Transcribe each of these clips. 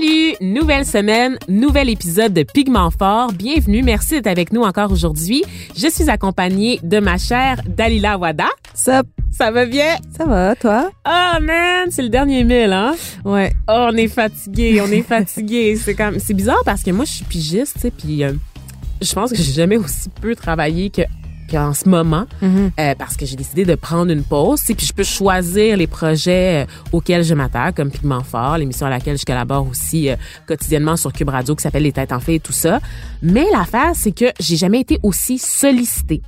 Salut! Nouvelle semaine, nouvel épisode de Pigment Fort. Bienvenue, merci d'être avec nous encore aujourd'hui. Je suis accompagnée de ma chère Dalila Wada. Ça, Ça va bien? ça va, toi? Oh man, c'est le dernier mille, hein? Ouais. Oh, on est fatigué, on est fatigué. c'est comme, c'est bizarre parce que moi, je suis pigiste, tu sais, puis euh, je pense que j'ai jamais aussi peu travaillé que qu'en ce moment euh, parce que j'ai décidé de prendre une pause, puis je peux choisir les projets euh, auxquels je m'attaque comme Pigment Fort, l'émission à laquelle je collabore aussi euh, quotidiennement sur Cube Radio qui s'appelle Les Têtes en fait et tout ça. Mais l'affaire c'est que j'ai jamais été aussi sollicitée.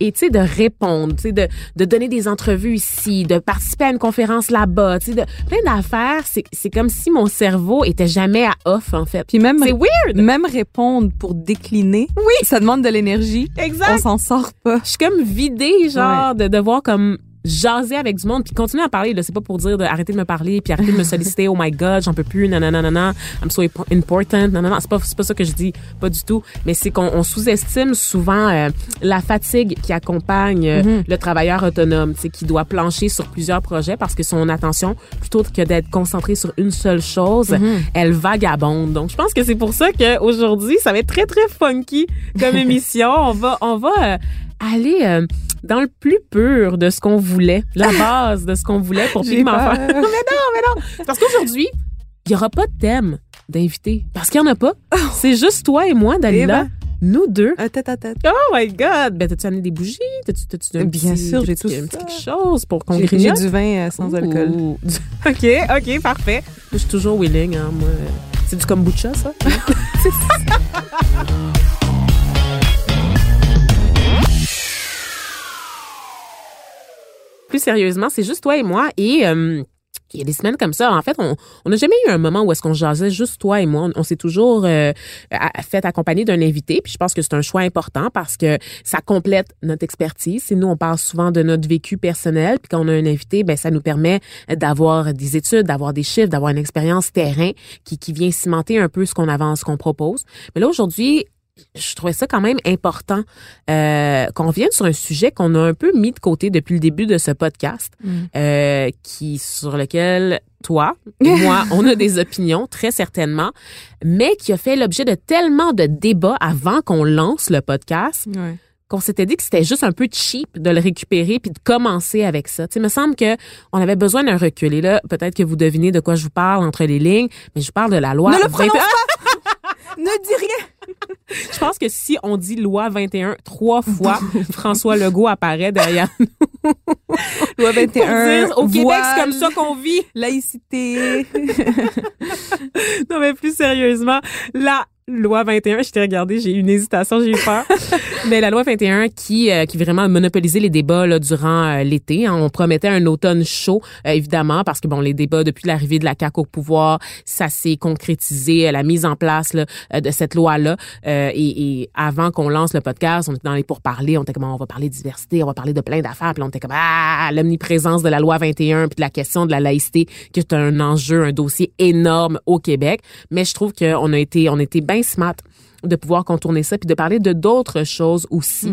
Et tu sais de répondre, tu sais de de donner des entrevues ici, de participer à une conférence là-bas, tu sais de plein d'affaires, c'est c'est comme si mon cerveau était jamais à off en fait. Puis même, c'est weird. même répondre pour décliner, Oui. ça demande de l'énergie. Exact. On s'en sort pas. je suis comme vidée, genre, de devoir comme jaser avec du monde puis continuer à parler là. C'est pas pour dire de arrêter de me parler puis arrêter de me solliciter. Oh my god j'en peux plus nanana nanana I'm so impo- important nanana. C'est pas c'est pas ça que je dis pas du tout. Mais c'est qu'on on sous-estime souvent euh, la fatigue qui accompagne euh, le travailleur autonome sais qui doit plancher sur plusieurs projets parce que son attention plutôt que d'être concentré sur une seule chose elle vagabonde. Donc je pense que c'est pour ça que aujourd'hui ça va être très très funky comme émission. On va on va euh, aller euh, dans le plus pur de ce qu'on voulait, la base de ce qu'on voulait pour J'ai peur. Fort. mais non, mais non. Parce qu'aujourd'hui, il y aura pas de thème d'invité. Parce qu'il y en a pas. C'est juste toi et moi, Dalila. Eh ben. Nous deux. Un tête à tête. Oh my God! Ben, t'as-tu amené des bougies? T'as-tu, t'as-tu un Bien petit- sûr, j'ai tout un petit ça. quelque chose pour qu'on J'ai j'ai grignote? du vin euh, sans alcool. OK, OK, parfait. Je suis toujours willing, hein, moi. C'est du kombucha, ça? Plus sérieusement, c'est juste toi et moi et euh, il y a des semaines comme ça. En fait, on n'a jamais eu un moment où est-ce qu'on jasait juste toi et moi. On, s'est toujours euh, fait accompagner d'un invité. Puis je pense que c'est un choix important parce que ça complète notre expertise. Et nous, on parle souvent de notre vécu personnel. Puis quand on a un invité, ben ça nous permet d'avoir des études, d'avoir des chiffres, d'avoir une expérience terrain qui, qui vient cimenter un peu ce qu'on avance, ce qu'on propose. Mais là, aujourd'hui, je trouvais ça quand même important euh, qu'on revienne sur un sujet qu'on a un peu mis de côté depuis le début de ce podcast, euh, qui sur lequel toi et moi on a des opinions très certainement, mais qui a fait l'objet de tellement de débats avant qu'on lance le podcast Ouais. qu'on s'était dit que c'était juste un peu cheap de le récupérer puis de commencer avec ça. Tu sais, il me semble que on avait besoin d'un recul. Et là, peut-être que vous devinez de quoi je vous parle entre les lignes, mais je vous parle de la loi. Ne le 21. prononce Ne dis rien! Je pense que si on dit loi 21 trois fois, François Legault apparaît derrière nous. Loi Pour 21. dire, au Québec, c'est comme ça qu'on vit. Laïcité. Non, mais plus sérieusement, la loi 21, je t'ai regardé, j'ai eu une hésitation, j'ai eu peur. mais la loi 21 qui, euh, qui vraiment a monopolisé les débats là, durant euh, l'été. hein. On promettait un automne chaud, euh, évidemment, parce que bon, les débats depuis l'arrivée de la CAQ au pouvoir, ça s'est concrétisé, euh, la mise en place là, euh, de cette loi-là. Euh, et, et avant qu'on lance le podcast, on était dans les pourparlers, on était comme, on va parler de diversité, on va parler de plein d'affaires, puis là, on était comme, ah, l'omniprésence de la loi 21, puis de la question de la laïcité, qui est un enjeu, un dossier énorme au Québec. Mais je trouve qu'on a été, on a été bien smart de pouvoir contourner ça puis de parler de d'autres choses aussi,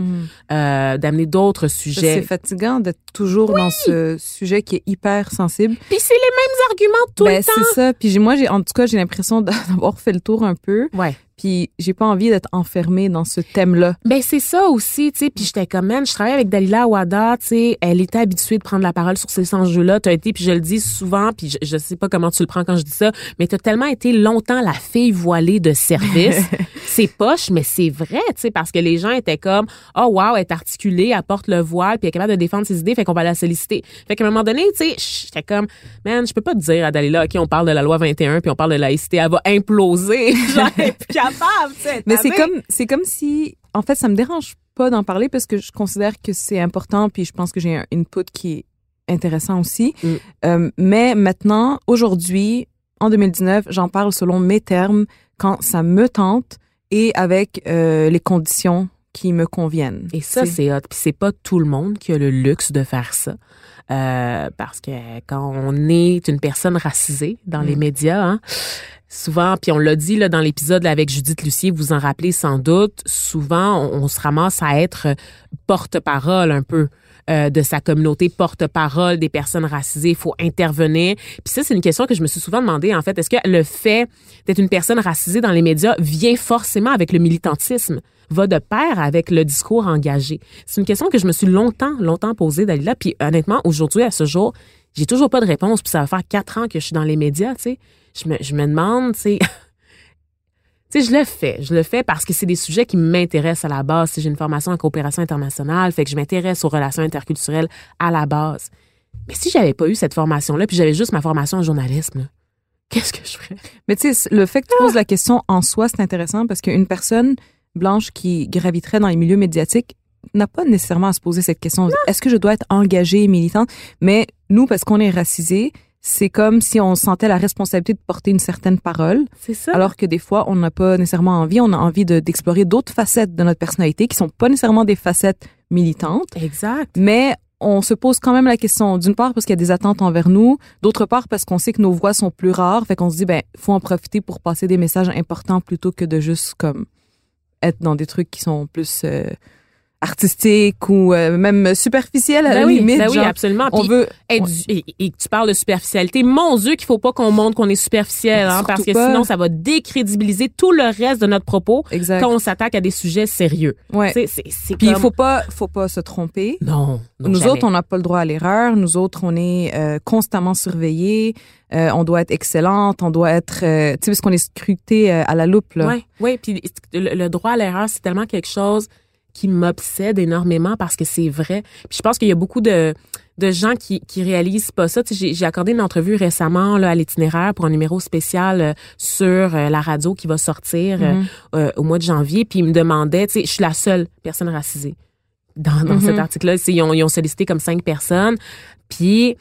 euh, d'amener d'autres C'est sujets. fatigant d'être toujours dans ce sujet qui est hyper sensible. Puis c'est les mêmes arguments tout ben, le temps. c'est ça. Puis moi, j'ai, en tout cas, j'ai l'impression d'avoir fait le tour un peu. Ouais. Puis j'ai pas envie d'être enfermée dans ce thème-là. Ben c'est ça aussi, tu sais. Puis j'étais comme, man, je travaille avec Dalila Awada, tu sais. Elle était habituée de prendre la parole sur ces enjeux-là. T'as été, puis je le dis souvent, puis je, je sais pas comment tu le prends quand je dis ça, mais t'as tellement été longtemps la fille voilée de service. c'est poche, mais c'est vrai, tu sais, parce que les gens étaient comme, oh wow, elle est articulée, elle porte le voile, puis elle est capable de défendre ses idées, fait qu'on va la solliciter. Fait qu'à un moment donné, tu sais, j'étais comme, man, je peux pas te dire à Dalila, ok, on parle de la loi 21, puis on parle de laïcité, elle va imploser. Genre, capable, tu sais. Mais c'est comme, c'est comme si, en fait, ça me dérange pas pas d'en parler parce que je considère que c'est important, puis je pense que j'ai un input qui est intéressant aussi. Mm. Euh, mais maintenant, aujourd'hui, en 2019, j'en parle selon mes termes, quand ça me tente et avec euh, les conditions qui me conviennent. Et ça, c'est hot. Puis c'est pas tout le monde qui a le luxe de faire ça. Euh, parce que quand on est une personne racisée dans les Mm. médias, hein, souvent, puis on l'a dit là dans l'épisode avec Judith Lucier, vous en rappelez sans doute, souvent on, on se ramasse à être porte-parole un peu euh, de sa communauté, porte-parole des personnes racisées, il faut intervenir. Puis ça, c'est une question que je me suis souvent demandé en fait. Est-ce que le fait d'être une personne racisée dans les médias vient forcément avec le militantisme, va de pair avec le discours engagé? C'est une question que je me suis longtemps, longtemps posée, Dalila. Puis honnêtement, aujourd'hui, à ce jour, j'ai toujours pas de réponse. Puis ça va faire quatre ans que je suis dans les médias, tu sais. Je me, je me demande, tu sais... Tu sais, je le fais. Je le fais parce que c'est des sujets qui m'intéressent à la base. Si j'ai une formation en coopération internationale, fait que je m'intéresse aux relations interculturelles à la base. Mais si j'avais pas eu cette formation-là, puis j'avais juste ma formation en journalisme, qu'est-ce que je ferais? Mais tu sais, le fait que tu poses la question en soi, c'est intéressant parce qu'une personne blanche qui graviterait dans les milieux médiatiques n'a pas nécessairement à se poser cette question. Est-ce que je dois être engagée et militante? Mais nous, parce qu'on est racisés, c'est comme si on sentait la responsabilité de porter une certaine parole, C'est ça. alors que des fois, on n'a pas nécessairement envie. On a envie de- d'explorer d'autres facettes de notre personnalité qui sont pas nécessairement des facettes militantes, exact. mais on se pose quand même la question, d'une part parce qu'il y a des attentes envers nous, d'autre part parce qu'on sait que nos voix sont plus rares, fait qu'on se dit, ben, faut en profiter pour passer des messages importants plutôt que de juste, comme, être dans des trucs qui sont plus euh, artistiques ou euh, même superficiels à Ben la oui, limite. ben oui, absolument. on Puis veut... être et, et tu parles de superficialité. Mon Dieu, qu'il faut pas qu'on montre qu'on est superficiel, hein, parce que pas. sinon ça va décrédibiliser tout le reste de notre propos Exact. quand on s'attaque à des sujets sérieux. Ouais. C'est c'est Puis il comme- faut pas, faut pas se tromper. non, non, Nous jamais. autres, on n'a pas le droit à l'erreur. Nous autres, on est euh, constamment surveillés. Euh, on doit être excellente. On doit être, euh, tu sais, parce qu'on est scruté euh, à la loupe. Là. Oui, oui. Puis le, le droit à l'erreur, c'est tellement quelque chose qui m'obsède énormément parce que c'est vrai. Puis je pense qu'il y a beaucoup de, de gens qui, qui réalisent pas ça. Tu sais, j'ai, accordé une entrevue récemment là, à l'itinéraire pour un numéro spécial euh, sur euh, la radio qui va sortir euh, Mhm. euh, au mois de janvier. Puis ils me demandaient, tu sais, je suis la seule personne racisée dans, dans Mhm. cet article-là. Tu sais, Ils ont, ils ont sollicité comme cinq personnes. Puis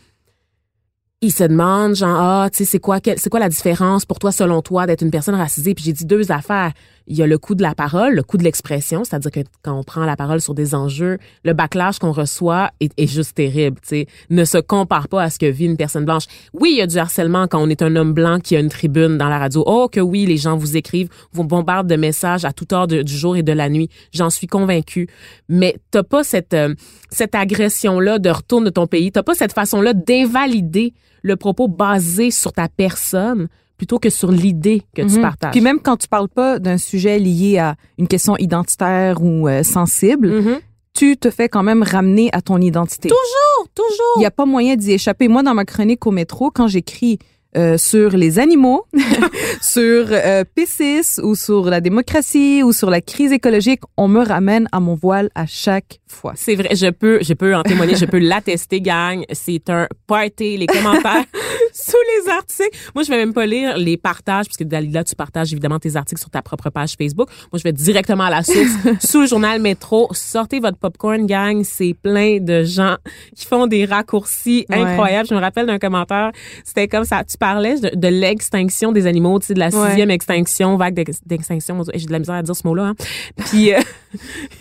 ils se demandent genre ah tu sais c'est quoi quel- c'est quoi la différence pour toi selon toi d'être une personne racisée? Puis j'ai dit deux affaires il y a le coût de la parole le coût de l'expression c'est-à-dire que quand on prend la parole sur des enjeux le backlash qu'on reçoit est, juste terrible tu sais. Ne se compare pas à ce que vit une personne blanche. Oui il y a du harcèlement quand on est un homme blanc qui a une tribune dans la radio. Oh que oui les gens vous écrivent vous bombardent de messages à toute heure du jour et de la nuit. J'en suis convaincue. Mais t'as pas cette euh, cette agression là de retour de ton pays. T'as pas cette façon là d'invalider le propos basé sur ta personne plutôt que sur l'idée que tu Mhm. partages. Puis même quand tu parles pas d'un sujet lié à une question identitaire ou euh, sensible, Mhm. tu te fais quand même ramener à ton identité. Toujours, toujours. Il y a pas moyen d'y échapper. Moi, dans ma chronique au métro, quand j'écris euh, sur les animaux, sur euh, P6 ou sur la démocratie ou sur la crise écologique, on me ramène à mon voile à chaque fois. C'est vrai, je peux, je peux en témoigner, je peux l'attester, gang. C'est un party, les commentaires sous les articles. Moi, je vais même pas lire les partages, parce que Dalila, tu partages évidemment tes articles sur ta propre page Facebook. Moi, je vais directement à la source, sous le journal Métro. Sortez votre popcorn, gang. C'est plein de gens qui font des raccourcis Ouais. incroyables. Je me rappelle d'un commentaire, c'était comme ça. Tu parlais de, de l'extinction des animaux, tu sais, de la Ouais. sixième extinction, vague d'ex- d'extinction. J'ai de la misère à dire ce mot-là. Hein. Puis, euh,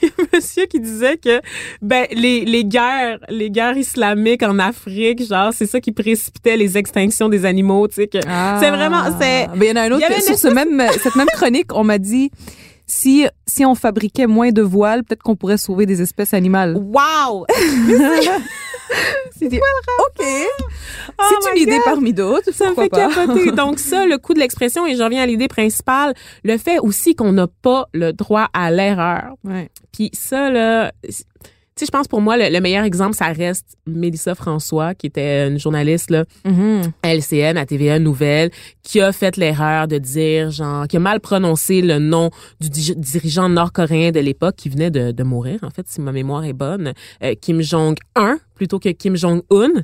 il y a un monsieur qui disait que ben les, les guerres les guerres islamiques en Afrique genre c'est ça qui précipitait les extinctions des animaux tu sais que c'est vraiment c'est Ben, il y en a un autre sur ce même cette même chronique, on m'a dit si si on fabriquait moins de voiles, peut-être qu'on pourrait sauver des espèces animales. wow C'est OK. Oh C'est une idée God. parmi d'autres. ça me fait pas? capoter donc ça le coup de l'expression et je reviens à l'idée principale le fait aussi qu'on n'a pas le droit à l'erreur Ouais. Puis ça, là, sais, je pense pour moi, le, le meilleur exemple, ça reste Mélissa François, qui était une journaliste, là, Mhm. à LCN, à TVA Nouvelle, qui a fait l'erreur de dire, genre, qui a mal prononcé le nom du di- dirigeant nord-coréen de l'époque, qui venait de, de mourir, en fait, si ma mémoire est bonne, euh, Kim Jong-un, plutôt que Kim Jong-un.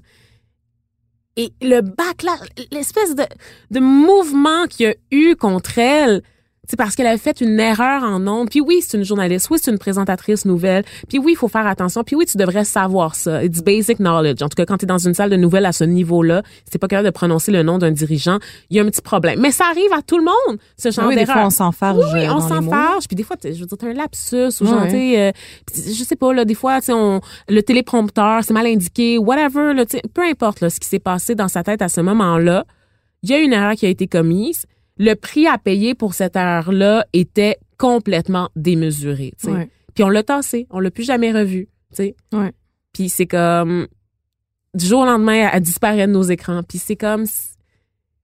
Et le backlash, l'espèce de, de mouvement qu'il y a eu contre elle, C'est parce qu'elle avait fait une erreur en ondes. Puis oui, c'est une journaliste. Oui, c'est une présentatrice nouvelle. Puis oui, il faut faire attention. Puis oui, tu devrais savoir ça. It's basic knowledge. En tout cas, quand tu es dans une salle de nouvelles à ce niveau-là, t'es pas capable de prononcer le nom d'un dirigeant, il y a un petit problème. Mais ça arrive à tout le monde, ce genre Ah oui, des d'erreur. fois, on s'enfarge. Oui, euh, on mots. s'enfarge. Puis des fois, je veux dire, t'as un lapsus ou genre, sais, euh, je sais pas, là, des fois, tu sais, on, le téléprompteur, c'est mal indiqué, whatever, là, tu sais, peu importe, là, ce qui s'est passé dans sa tête à ce moment-là, il y a une erreur qui a été commise. Le prix à payer pour cette erreur-là était complètement démesuré. Ouais. Puis on l'a tassé, on l'a plus jamais revu. Ouais. Puis c'est comme du jour au lendemain, elle disparaît de nos écrans. Puis c'est comme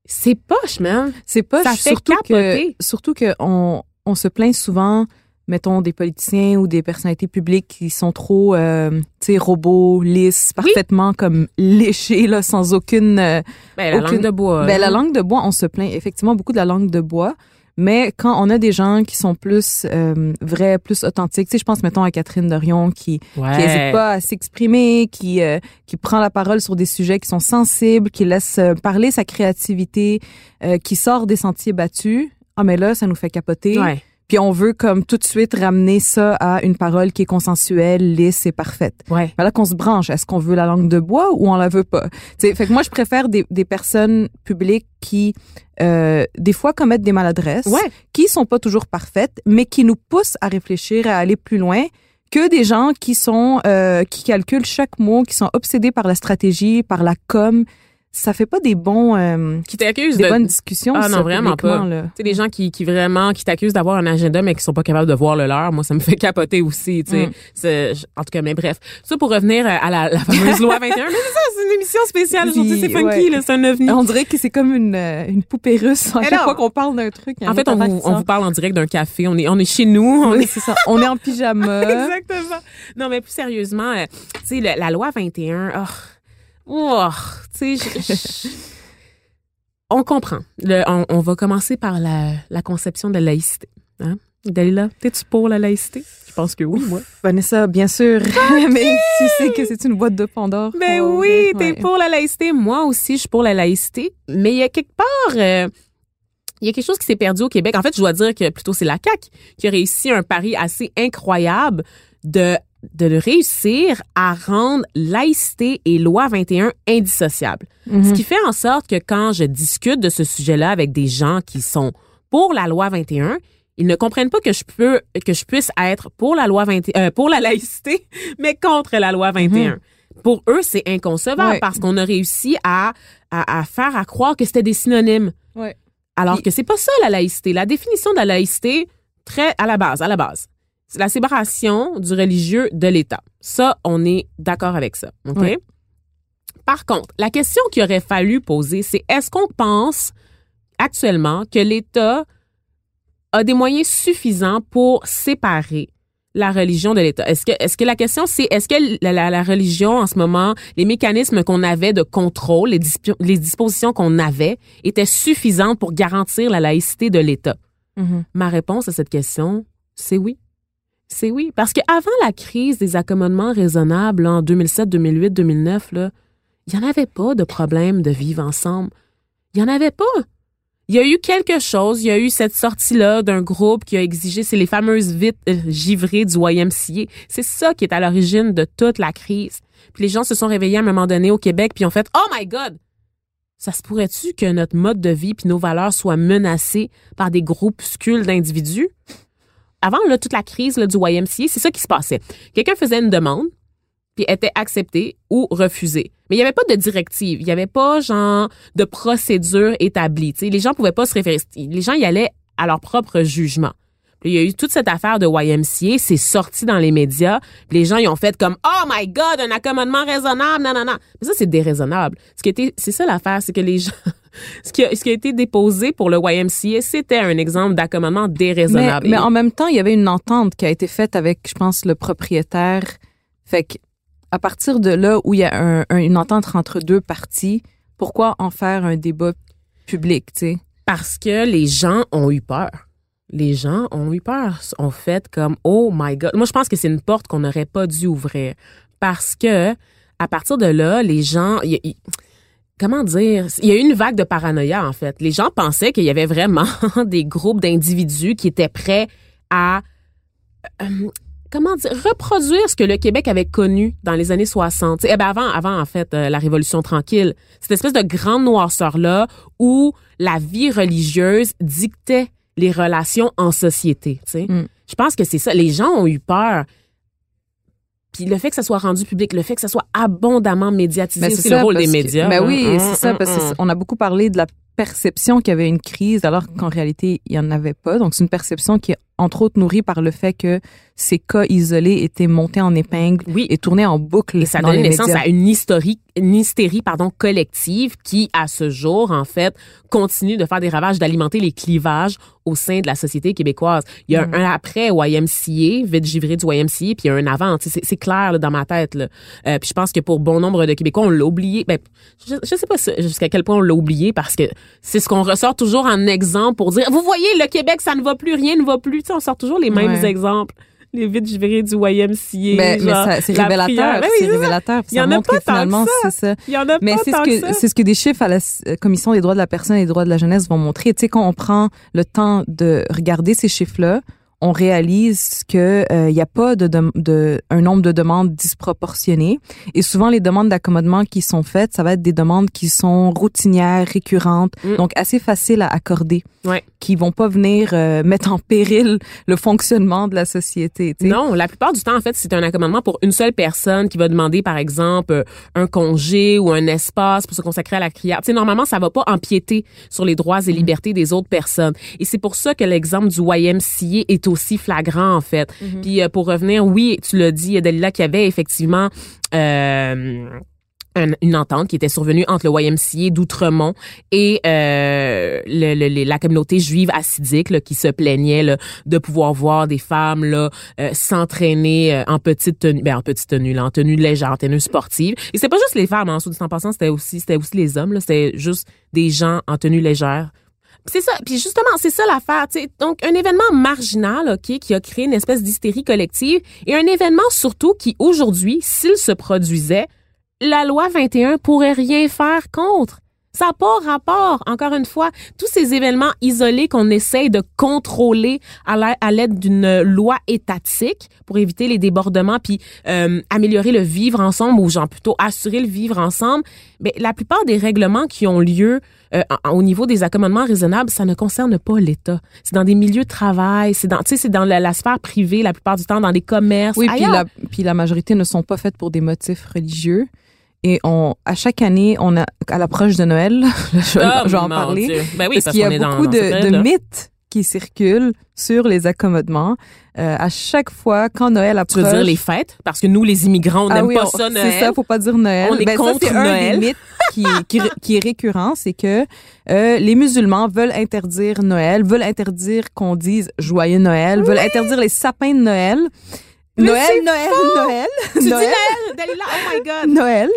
c'est poche, man. C'est pas Ça fait surtout que capoter. surtout que on, on se plaint souvent mettons des politiciens ou des personnalités publiques qui sont trop euh, tu sais robots lisses parfaitement comme léchés là sans aucune euh, Ben, la Aucune- langue de bois. ben, la langue de bois on se plaint effectivement beaucoup de la langue de bois mais quand on a des gens qui sont plus euh, vrais plus authentiques tu sais je pense mettons à Catherine Dorion qui Ouais. qui n'hésite pas à s'exprimer, qui euh, qui prend la parole sur des sujets qui sont sensibles, qui laisse parler sa créativité, euh, qui sort des sentiers battus. Ah mais là, ça nous fait capoter. Ouais. Puis on veut comme tout de suite ramener ça à une parole qui est consensuelle, lisse et parfaite. Ouais. Voilà qu'on se branche. Est-ce qu'on veut la langue de bois ou on la veut pas? Tu sais, fait que moi je préfère des, des personnes publiques qui euh, des fois commettent des maladresses, Ouais. qui sont pas toujours parfaites, mais qui nous poussent à réfléchir, à aller plus loin que des gens qui sont euh, qui calculent chaque mot, qui sont obsédés par la stratégie, par la com. Ça fait pas des bons euh, Qui t'accusent des de. bonnes discussions. Ah non, ça, vraiment pas. Tu sais, des gens qui, qui vraiment, qui t'accusent d'avoir un agenda, mais qui sont pas capables de voir le leur. Moi, ça me fait capoter aussi, tu sais. Mm. En tout cas, mais bref. Ça, pour revenir à la, la fameuse loi 21. Mais c'est ça, c'est une émission spéciale aujourd'hui. C'est funky, ouais. là. C'est un ovni. On dirait que c'est comme une, euh, une poupée russe. À chaque fois qu'on parle d'un truc. En fait, on vous, on vous parle en direct d'un café. On est, on est chez nous. On Oui, est c'est ça. On est en pyjama. Exactement. Non, mais plus sérieusement, euh, tu sais, le- la loi 21, oh, oh, tu sais, on comprend. Le- on, on va commencer par la, la conception de la laïcité. Hein? Dalila, t'es-tu pour la laïcité? Je pense que oui, moi. Vanessa, bien sûr. Mais tu sais que c'est une boîte de Pandore. Ben va oui, t'es Ouais. pour la laïcité. Moi aussi, je suis pour la laïcité. Mais il y a quelque part, euh, il y a quelque chose qui s'est perdu au Québec. En fait, je dois dire que plutôt c'est la CAQ qui a réussi un pari assez incroyable de de réussir à rendre laïcité et loi 21 indissociables. Mhm. Ce qui fait en sorte que quand je discute de ce sujet-là avec des gens qui sont pour la loi 21, ils ne comprennent pas que je peux que je puisse être pour la loi 21 euh, pour la laïcité mais contre la loi 21. Pour eux, c'est inconcevable parce qu'on a réussi à, à à faire à croire que c'était des synonymes. Alors que c'est pas ça la laïcité. La définition de la laïcité très à la base, à la base. C'est la séparation du religieux de l'État. Ça, on est d'accord avec ça. OK? Par contre, la question qu'il aurait fallu poser, c'est est-ce qu'on pense actuellement que l'État a des moyens suffisants pour séparer la religion de l'État? Est-ce que, est-ce que la question, c'est est-ce que la, la- la religion, en ce moment, les mécanismes qu'on avait de contrôle, les, disp- les dispositions qu'on avait, étaient suffisantes pour garantir la laïcité de l'État? Mhm. Ma réponse à cette question, c'est oui. C'est oui. Parce qu'avant la crise des accommodements raisonnables en 2007, 2008, 2009, là, il n'y en avait pas de problème de vivre ensemble. Il n'y en avait pas. Il y a eu quelque chose, il y a eu cette sortie-là d'un groupe qui a exigé, c'est les fameuses vites euh, givrées du YMCA. C'est ça qui est à l'origine de toute la crise. Puis les gens se sont réveillés à un moment donné au Québec, puis ont fait « Oh my God! Ça se pourrait-tu que notre mode de vie puis nos valeurs soient menacés par des groupuscules d'individus? » Avant là, toute la crise là, du YMCA, c'est ça qui se passait. Quelqu'un faisait une demande, puis était accepté ou refusé. Mais il n'y avait pas de directive, il n'y avait pas genre de procédure établie. tu sais. Les gens pouvaient pas se référer. Les gens y allaient à leur propre jugement. Il y a eu toute cette affaire de YMCA, c'est sorti dans les médias. Les gens ils ont fait comme oh my god un accommodement raisonnable, non non non. Mais ça c'est déraisonnable. Ce qui était, c'est ça l'affaire, c'est que les gens, ce qui a, ce qui a été déposé pour le YMCA, c'était un exemple d'accommodement déraisonnable. mais en même temps, il y avait une entente qui a été faite avec, je pense, le propriétaire. Fait que, à partir de là où il y a un- un- une entente entre deux parties, pourquoi en faire un débat public, tu sais? Parce que les gens ont eu peur. Les gens ont eu peur. Ont fait comme oh my god. Moi, je pense que c'est une porte qu'on n'aurait pas dû ouvrir parce que à partir de là, les gens. y- y- comment dire, il y a eu une vague de paranoïa en fait. Les gens pensaient qu'il y avait vraiment des groupes d'individus qui étaient prêts à euh, comment dire, reproduire ce que le Québec avait connu dans les années 60. Eh ben avant, avant en fait euh, la Révolution tranquille, cette espèce de grande noirceur là où la vie religieuse dictait les relations en société. Mm. je pense que c'est ça. Les gens ont eu peur. Puis le fait que ça soit rendu public, le fait que ça soit abondamment médiatisé, c'est le rôle des parce que- médias. Ben hein. oui, Hum, c'est ça, hum, parce qu'on a beaucoup parlé de la perception qu'il y avait une crise, alors qu'en réalité, il n'y en avait pas. Donc, c'est une perception qui est, entre autres, nourrie par le fait que ces cas isolés étaient montés en épingle Oui. et tournés en boucle Et ça les naissance médias. à une hystérie, une hystérie pardon, collective qui, à ce jour, en fait, continue de faire des ravages, d'alimenter les clivages au sein de la société québécoise. Il y a Mm. un après YMCA, vite givré du YMCA, puis il y a un avant. C'est c'est clair là, dans ma tête. Là. Euh, puis je pense que pour bon nombre de Québécois, on l'a oublié. Ben, je, je sais pas jusqu'à quel point on l'a oublié parce que c'est ce qu'on ressort toujours en exemple pour dire, vous voyez, le Québec, ça ne va plus, rien ne va plus. On sort toujours les mêmes Ouais. exemples. Les vides givrés du YMCA. Mais, mais genre, c'est la révélateur. Ben c'est révélateur. Il y Ça en a pas tant que ça. Il y en a Mais pas c'est ce que c'est ce que des chiffres à la euh, commission des droits de la personne et des droits de la jeunesse vont montrer. Tu sais quand on prend le temps de regarder ces chiffres-là, on réalise que euh, il y a pas de, dem- de un nombre de demandes disproportionné et souvent les demandes d'accommodement qui sont faites, ça va être des demandes qui sont routinières, récurrentes, Mm. donc assez faciles à accorder, Ouais. qui vont pas venir euh, mettre en péril le fonctionnement de la société. tu sais. Non, la plupart du temps, en fait, c'est un accommodement pour une seule personne qui va demander, par exemple, euh, un congé ou un espace pour se consacrer à la crière. Tu sais, normalement, ça va pas empiéter sur les droits et libertés des autres personnes. Et c'est pour ça que l'exemple du YMCA est aussi flagrant, en fait. Puis euh, pour revenir, oui, tu l'as dit, Dalila, qu'il y avait effectivement... Euh, un- une entente qui était survenue entre le YMCA d'Outremont et euh, le- le- la communauté juive assidique là, qui se plaignait là, de pouvoir voir des femmes là euh, s'entraîner euh, en petite tenue ben en petite tenue là, en tenue légère en tenue sportive et c'était pas juste les femmes en sous en passant c'était aussi c'était aussi les hommes c'était juste des gens en tenue légère c'est ça. Puis justement, c'est ça l'affaire. Donc, un événement marginal, OK, qui a créé une espèce d'hystérie collective et un événement surtout qui, aujourd'hui, s'il se produisait, la loi 21 pourrait rien faire contre. Ça n'a pas rapport, encore une fois, tous ces événements isolés qu'on essaye de contrôler à l'a- à l'aide d'une loi étatique pour éviter les débordements puis euh, améliorer le vivre ensemble ou genre plutôt assurer le vivre ensemble. Mais la plupart des règlements qui ont lieu euh, au niveau des accommodements raisonnables, ça ne concerne pas l'État. C'est dans des milieux de travail, c'est dans, tu sais, c'est dans la, la sphère privée la plupart du temps, dans des commerces. Oui, puis la, puis la majorité ne sont pas faites pour des motifs religieux. Et on, à chaque année, on a, à l'approche de Noël, je, vais- Oh, je vais en parler. Ben oui, parce parce qu'il y a est dans- beaucoup dans de, mythes qui circulent sur les accommodements. Euh, à chaque fois, quand Noël Tu approche... veux dire les fêtes? Parce que nous, les immigrants, on Ah n'aime oui, pas on- ça, Noël. C'est ça, faut pas dire Noël. On est Ben, ça, contre c'est un Noël. des mythes qui, qui, qui est récurrent, c'est que euh, les musulmans veulent interdire Noël, veulent interdire qu'on dise joyeux Noël, veulent interdire les sapins de Noël. Mais Noël, Noël, Noël, Tu dis Noël, Noël, Dalila, oh my God. Noël,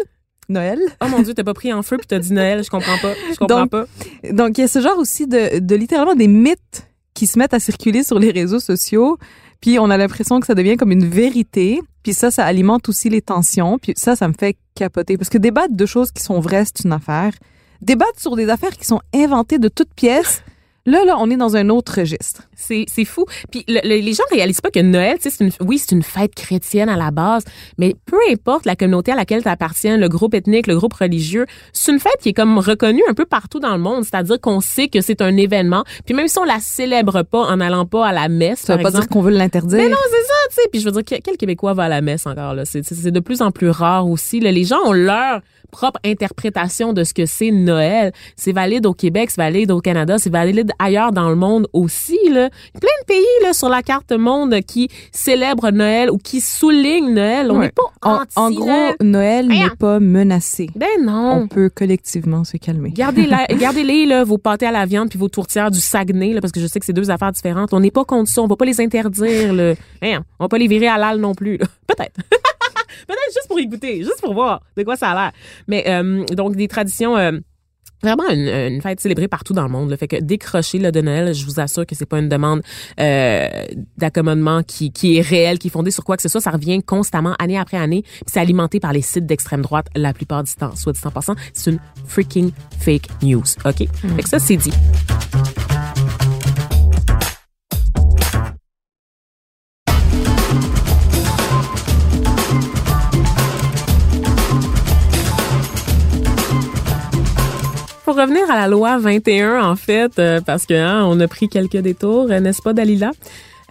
Noël. Oh mon Dieu, t'as pas pris en feu puis t'as dit Noël, je comprends pas. Je comprends Donc, pas. Donc, il y a ce genre aussi de, de littéralement des mythes qui se mettent à circuler sur les réseaux sociaux. Puis on a l'impression que ça devient comme une vérité. Puis ça, ça alimente aussi les tensions. Puis ça, ça me fait capoter. Parce que débattre de choses qui sont vraies, c'est une affaire. Débattre sur des affaires qui sont inventées de toutes pièces, là, là, on est dans un autre registre. C'est, c'est fou. Puis le- le- les gens réalisent pas que Noël, tu sais, c'est une, oui, c'est une fête chrétienne à la base, mais peu importe la communauté à laquelle tu appartiens, le groupe ethnique, le groupe religieux, c'est une fête qui est comme reconnue un peu partout dans le monde. C'est-à-dire qu'on sait que c'est un événement. Puis même si on la célèbre pas en allant pas à la messe, Ça veut pas dire qu'on veut l'interdire. Mais non, c'est ça, tu sais. Puis je veux dire, que- quel Québécois va à la messe encore, là? C'est de plus en plus rare aussi. Là. Les gens ont leur propre interprétation de ce que c'est Noël. C'est valide au Québec, c'est valide au Canada, c'est valide ailleurs dans le monde aussi, là. Il y a plein de pays, là, sur la carte monde qui célèbrent Noël ou qui soulignent Noël. On Ouais. n'est pas En, anti en gros, Noël. N'est pas menacé. Ben On non. peut collectivement se calmer. Gardez la- là, vos pâtés à la viande puis vos tourtières du Saguenay, là, parce que je sais que c'est deux affaires différentes. On n'est pas contre ça. On va pas les interdire, là. Hein, on va pas les virer à l'al non plus. Peut-être. Peut-être juste pour y goûter, juste pour voir de quoi ça a l'air. Mais, euh, donc, des traditions... euh, vraiment une, une, fête célébrée partout dans le monde. Le fait que décrocher le de Noël, je vous assure que c'est pas une demande euh, d'accommodement qui, qui est réelle, qui est fondée sur quoi que ce soit. Ça revient constamment, année après année. Puis c'est alimenté par les sites d'extrême droite la plupart du temps. Soit dit en passant, c'est une freaking fake news. OK? Fait que ça, c'est dit. Pour revenir à la loi 21, en fait, euh, parce que hein, on a pris quelques détours, n'est-ce pas, Dalila?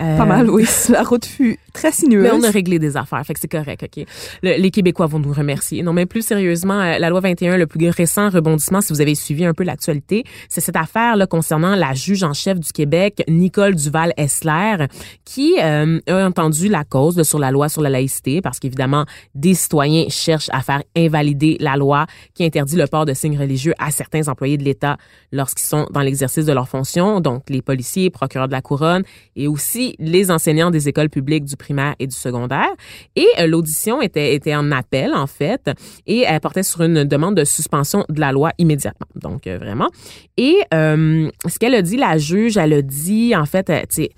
Euh, Pas mal, oui. La route fut très sinueuse. Mais on a réglé des affaires, fait que c'est correct, OK? Le, les Québécois vont nous remercier. Non, mais plus sérieusement, euh, la loi 21, le plus récent rebondissement, si vous avez suivi un peu l'actualité, c'est cette affaire là concernant la juge en chef du Québec, Nicole Duval-Essler, qui euh, a entendu la cause sur la loi sur la laïcité, parce qu'évidemment, des citoyens cherchent à faire invalider la loi qui interdit le port de signes religieux à certains employés de l'État lorsqu'ils sont dans l'exercice de leurs fonctions, donc les policiers, procureurs de la couronne, et aussi les enseignants des écoles publiques du primaire et du secondaire. Et euh, l'audition était, était en appel, en fait, et elle portait sur une demande de suspension de la loi immédiatement. Donc, euh, vraiment. Et euh, ce qu'elle a dit, la juge, elle a dit, en fait, tu sais,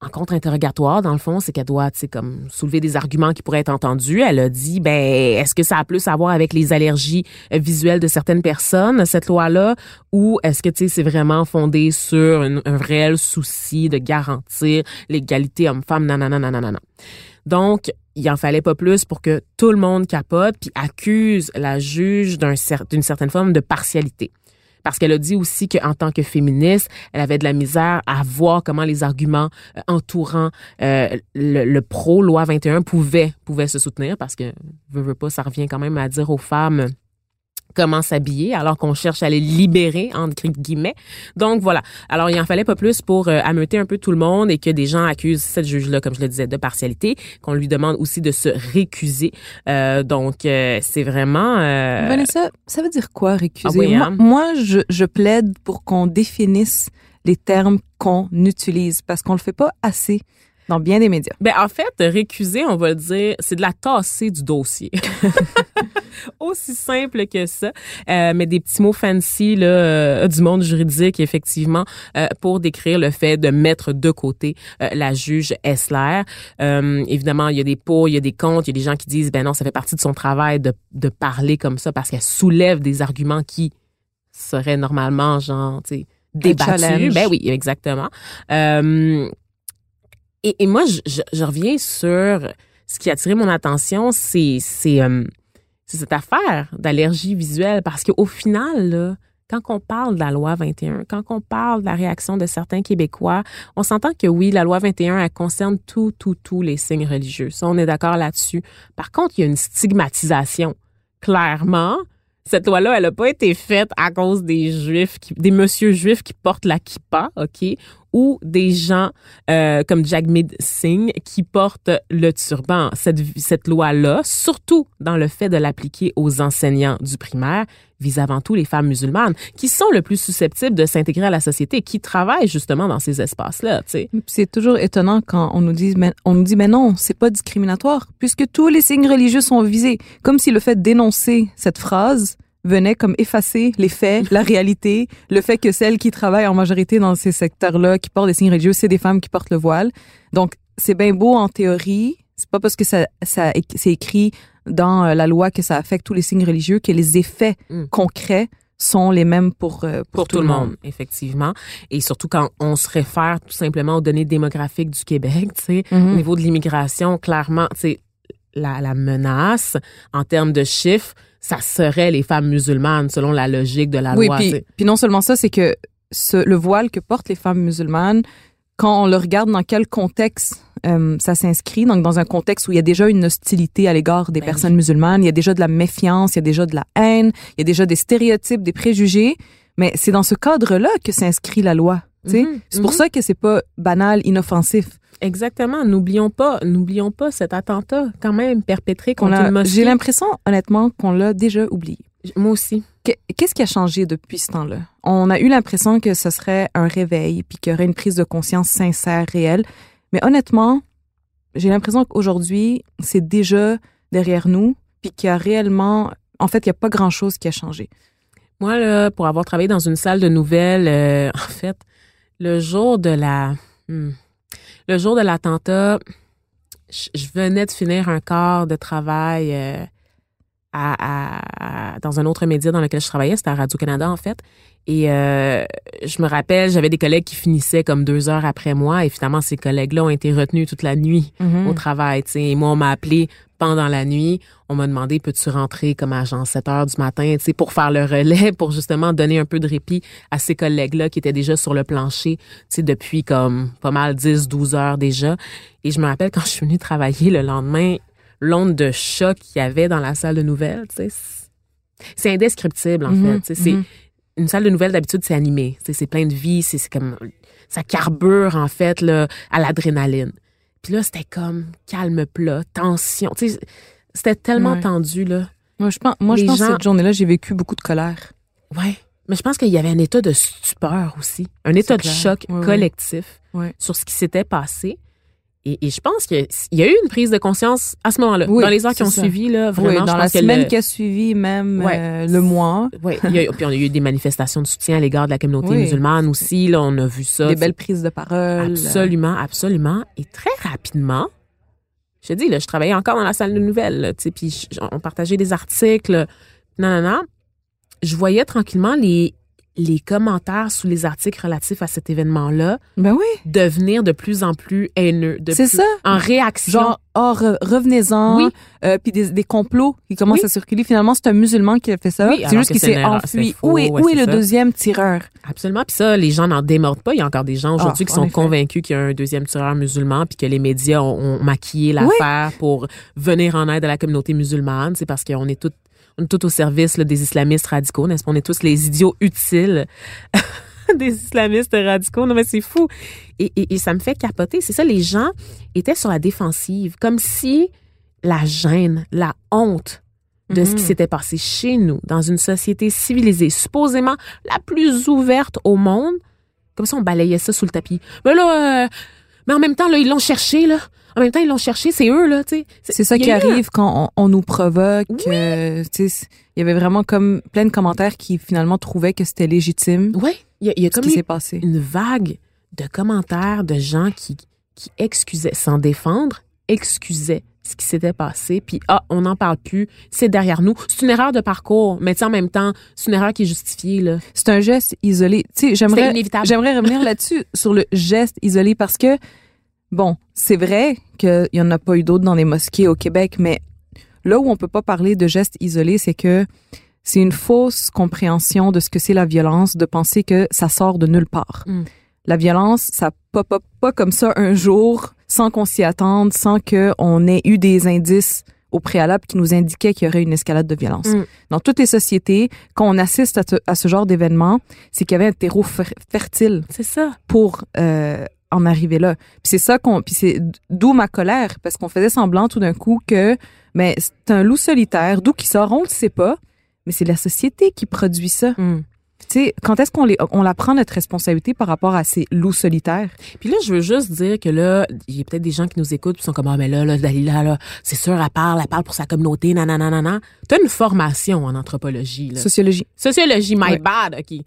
en contre-interrogatoire, dans le fond, c'est qu'elle doit, tu sais, comme soulever des arguments qui pourraient être entendus. Elle a dit, ben, est-ce que ça a plus à voir avec les allergies visuelles de certaines personnes, cette loi-là, ou est-ce que, tu sais, c'est vraiment fondé sur un réel souci de garantir l'égalité homme-femme, nanana, nanana. Donc, il en fallait pas plus pour que tout le monde capote puis accuse la juge d'une d'un, certaine forme de partialité parce qu'elle a dit aussi qu'en tant que féministe, elle avait de la misère à voir comment les arguments euh, entourant euh, le, le, pro loi 21 pouvaient pouvaient se soutenir parce que veut, veut pas ça revient quand même à dire aux femmes comment s'habiller alors qu'on cherche à les libérer entre guillemets. Donc voilà. Alors il en fallait pas plus pour euh, ameuter un peu tout le monde et que des gens accusent cette juge là comme je le disais de partialité, qu'on lui demande aussi de se récuser. Euh, donc euh, c'est vraiment euh, Vanessa, ça veut dire quoi récuser? Ah oui, hein? moi, moi, je, je plaide pour qu'on définisse les termes qu'on utilise parce qu'on le fait pas assez dans bien des médias. Ben en fait, récuser, on va le dire, c'est de la tasser du dossier. Aussi simple que ça. Euh, mais des petits mots fancy là, euh, du monde juridique, effectivement, euh, pour décrire le fait de mettre de côté euh, la juge Essler. Euh, évidemment, il y a des pour, il y a des contre, il y a des gens qui disent, ben non, ça fait partie de son travail de, de parler comme ça parce qu'elle soulève des arguments qui seraient normalement, genre, tu sais, débattus. Ben oui, exactement. Euh, et, et moi, je, je, je reviens sur ce qui a attiré mon attention, c'est c'est euh, c'est cette affaire d'allergie visuelle parce qu'au final, quand on parle de la loi 21, quand on parle de la réaction de certains Québécois, on s'entend que oui, la loi 21, elle concerne tout, tout, tous les signes religieux. Ça, on est d'accord là-dessus. Par contre, il y a une stigmatisation. Clairement, cette loi-là, elle n'a pas été faite à cause des juifs, des monsieur juifs qui portent la kippa, OK, ou des gens euh, comme Jagmeet Singh qui portent le turban. Cette, cette loi-là, surtout dans le fait de l'appliquer aux enseignants du primaire, vise avant tout les femmes musulmanes qui sont le plus susceptibles de s'intégrer à la société, qui travaillent justement dans ces espaces-là. C'est toujours étonnant quand on nous dit, mais, on nous dit, mais non, c'est pas discriminatoire, puisque tous les signes religieux sont visés. Comme si le fait d'énoncer cette phrase venait comme effacer les faits, la réalité, le fait que celles qui travaillent en majorité dans ces secteurs-là, qui portent des signes religieux, c'est des femmes qui portent le voile. Donc, c'est bien beau en théorie. C'est pas parce que ça, ça c'est écrit dans euh, la loi que ça affecte tous les signes religieux que les effets Mm. concrets sont les mêmes pour, euh, pour, pour tout, le monde, effectivement. Et surtout quand on se réfère tout simplement aux données démographiques du Québec, tu sais, Mhm. au niveau de l'immigration, clairement, tu sais, la, la menace en termes de chiffres, ça serait les femmes musulmanes selon la logique de la Oui, loi. puis, puis non seulement ça, c'est que ce, le voile que portent les femmes musulmanes, quand on le regarde dans quel contexte euh, ça s'inscrit, donc dans un contexte où il y a déjà une hostilité à l'égard des Ben personnes musulmanes, il y a déjà de la méfiance, il y a déjà de la haine, il y a déjà des stéréotypes, des préjugés, mais c'est dans ce cadre-là que s'inscrit la loi. Mhm, C'est pour mhm. ça que c'est pas banal, inoffensif. Exactement. N'oublions pas, n'oublions pas cet attentat quand même perpétré On contre a- une mosquée. J'ai l'impression, honnêtement, qu'on l'a déjà oublié. Moi aussi. Que- Qu'est-ce qui a changé depuis ce temps-là? On a eu l'impression que ce serait un réveil, puis qu'il y aurait une prise de conscience sincère, réelle. Mais honnêtement, j'ai l'impression qu'aujourd'hui, c'est déjà derrière nous, puis qu'il y a réellement... En fait, il n'y a pas grand-chose qui a changé. Moi, là, pour avoir travaillé dans une salle de nouvelles, euh, en fait, le jour de la, hmm, le jour de l'attentat, je, venais de finir un quart de travail euh, dans un autre média dans lequel je travaillais, c'était à Radio-Canada, en fait. Et euh, je me rappelle, j'avais des collègues qui finissaient comme deux heures après moi. Et finalement, ces collègues-là ont été retenus toute la nuit Mhm. au travail. tu sais. Et moi, on m'a appelé pendant la nuit. On m'a demandé, peux-tu rentrer comme à genre 7 heures du matin, tu sais, pour faire le relais, pour justement donner un peu de répit à ces collègues-là qui étaient déjà sur le plancher, tu sais, depuis comme pas mal 10, 12 heures déjà. Et je me rappelle quand je suis venue travailler le lendemain, l'onde de choc qu'il y avait dans la salle de nouvelles, tu sais, c'est- indescriptible, en Mhm, fait. tu sais, C'est mhm. Une salle de nouvelles d'habitude c'est animé, c'est plein de vie, c'est comme ça carbure en fait là à l'adrénaline. Puis là c'était comme calme plat, tension, c'était tellement Ouais. tendu là. Moi, je pense, moi, je pense que cette journée-là, j'ai vécu beaucoup de colère. Ouais. Mais je pense qu'il y avait un état de stupeur aussi, un état de choc ouais. collectif Ouais. sur ce qui s'était passé. Et, et je pense qu'il y a eu une prise de conscience à ce moment-là, Oui, dans les heures qui ont ça. suivi là, Oui, vraiment. dans je la que semaine le- qui a suivi, même Ouais. euh, le mois, Oui, il y a, puis on a eu des manifestations de soutien à l'égard de la communauté Oui. musulmane aussi. Là, on a vu ça. des belles prises de parole. Absolument, absolument. Et très rapidement, je te dis, là, je travaillais encore dans la salle de nouvelles, là, tu sais, puis on partageait des articles. Non, non, non. Je voyais tranquillement les, les commentaires sous les articles relatifs à cet événement-là Ben oui, devenir de plus en plus haineux. c'est ça. En réaction. Genre, oh, re- revenez-en. Oui. Euh, puis des, des complots qui commencent Oui. à circuler. Finalement, c'est un musulman qui a fait ça. Oui, c'est juste qu'il s'est enfui. faux, où est, ouais, où est le ça. deuxième tireur? Absolument. Puis ça, les gens n'en démordent pas. Il y a encore des gens aujourd'hui Ah, qui sont effet. convaincus qu'il y a un deuxième tireur musulman puis que les médias ont, ont maquillé l'affaire pour venir en aide à la communauté musulmane. C'est parce qu'on est tous on est tous au service là, des islamistes radicaux, n'est-ce pas? On est tous les idiots utiles des islamistes radicaux. Non, mais c'est fou. Et, et, et ça me fait capoter. C'est ça, les gens étaient sur la défensive, comme si la gêne, la honte de ce qui Mhm. s'était passé chez nous, dans une société civilisée, supposément la plus ouverte au monde, comme ça on balayait ça sous le tapis. Mais là, euh, mais en même temps, là, ils l'ont cherché, là. En même temps, ils l'ont cherché, c'est eux, là, tu sais. C'est ça qui un- arrive quand on, on nous provoque. Oui. euh, tu sais, il y avait vraiment comme plein de commentaires qui finalement trouvaient que c'était légitime Ouais, il y a, y comme passé. une vague de commentaires de gens qui, qui excusaient, sans défendre, excusaient ce qui s'était passé, puis ah, on n'en parle plus, c'est derrière nous. C'est une erreur de parcours, mais en même temps, c'est une erreur qui est justifiée, là. C'est un geste isolé. Tu sais. J'aimerais revenir là-dessus, sur le geste isolé, parce que, bon, c'est vrai qu'il n'y en a pas eu d'autres dans les mosquées au Québec, mais là où on peut pas parler de geste isolé, c'est que c'est une fausse compréhension de ce que c'est la violence, de penser que ça sort de nulle part. Mm. La violence, ça pop up pas comme ça un jour, sans qu'on s'y attende, sans qu'on ait eu des indices au préalable qui nous indiquaient qu'il y aurait une escalade de violence. Mm. Dans toutes les sociétés, quand on assiste à, ce- à ce genre d'événement, c'est qu'il y avait un terreau fer- fertile C'est ça. pour euh, en arriver là. Puis c'est ça qu'on puis c'est d'où ma colère parce qu'on faisait semblant tout d'un coup que mais c'est un loup solitaire, d'où qui sort, on le sait pas, mais c'est la société qui produit ça. Mm. Tu sais, quand est-ce qu'on les on la prend notre responsabilité par rapport à ces loups solitaires? Puis là, je veux juste dire que là, il y a peut-être des gens qui nous écoutent qui sont comme, ah, mais là, là, Dalila, là, c'est sûr, elle parle, elle parle pour sa communauté, nanana, nanana. T'as une formation en anthropologie, là. Sociologie. Sociologie, my Ouais. bad, OK.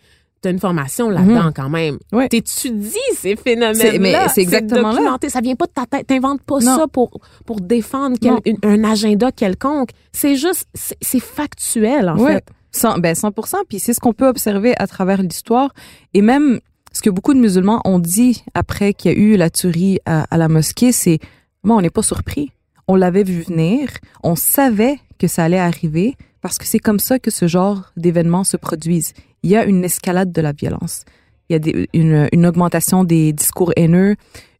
T'as une formation là-dedans quand même. Ouais. T'étudies ces phénomènes-là. C'est- mais c'est exactement là. documenté. Ça vient pas de ta tête. T'inventes pas Non. ça pour, pour défendre quel- Non. une- un agenda quelconque. C'est juste, c'est factuel, en fait. 100, ben 100%. Puis c'est ce qu'on peut observer à travers l'histoire. Et même ce que beaucoup de musulmans ont dit après qu'il y a eu la tuerie à, à la mosquée, c'est, moi, on n'est pas surpris. On l'avait vu venir. On savait que ça allait arriver parce que c'est comme ça que ce genre d'événements se produisent. Il y a une escalade de la violence. Il y a des- une, une augmentation des discours haineux,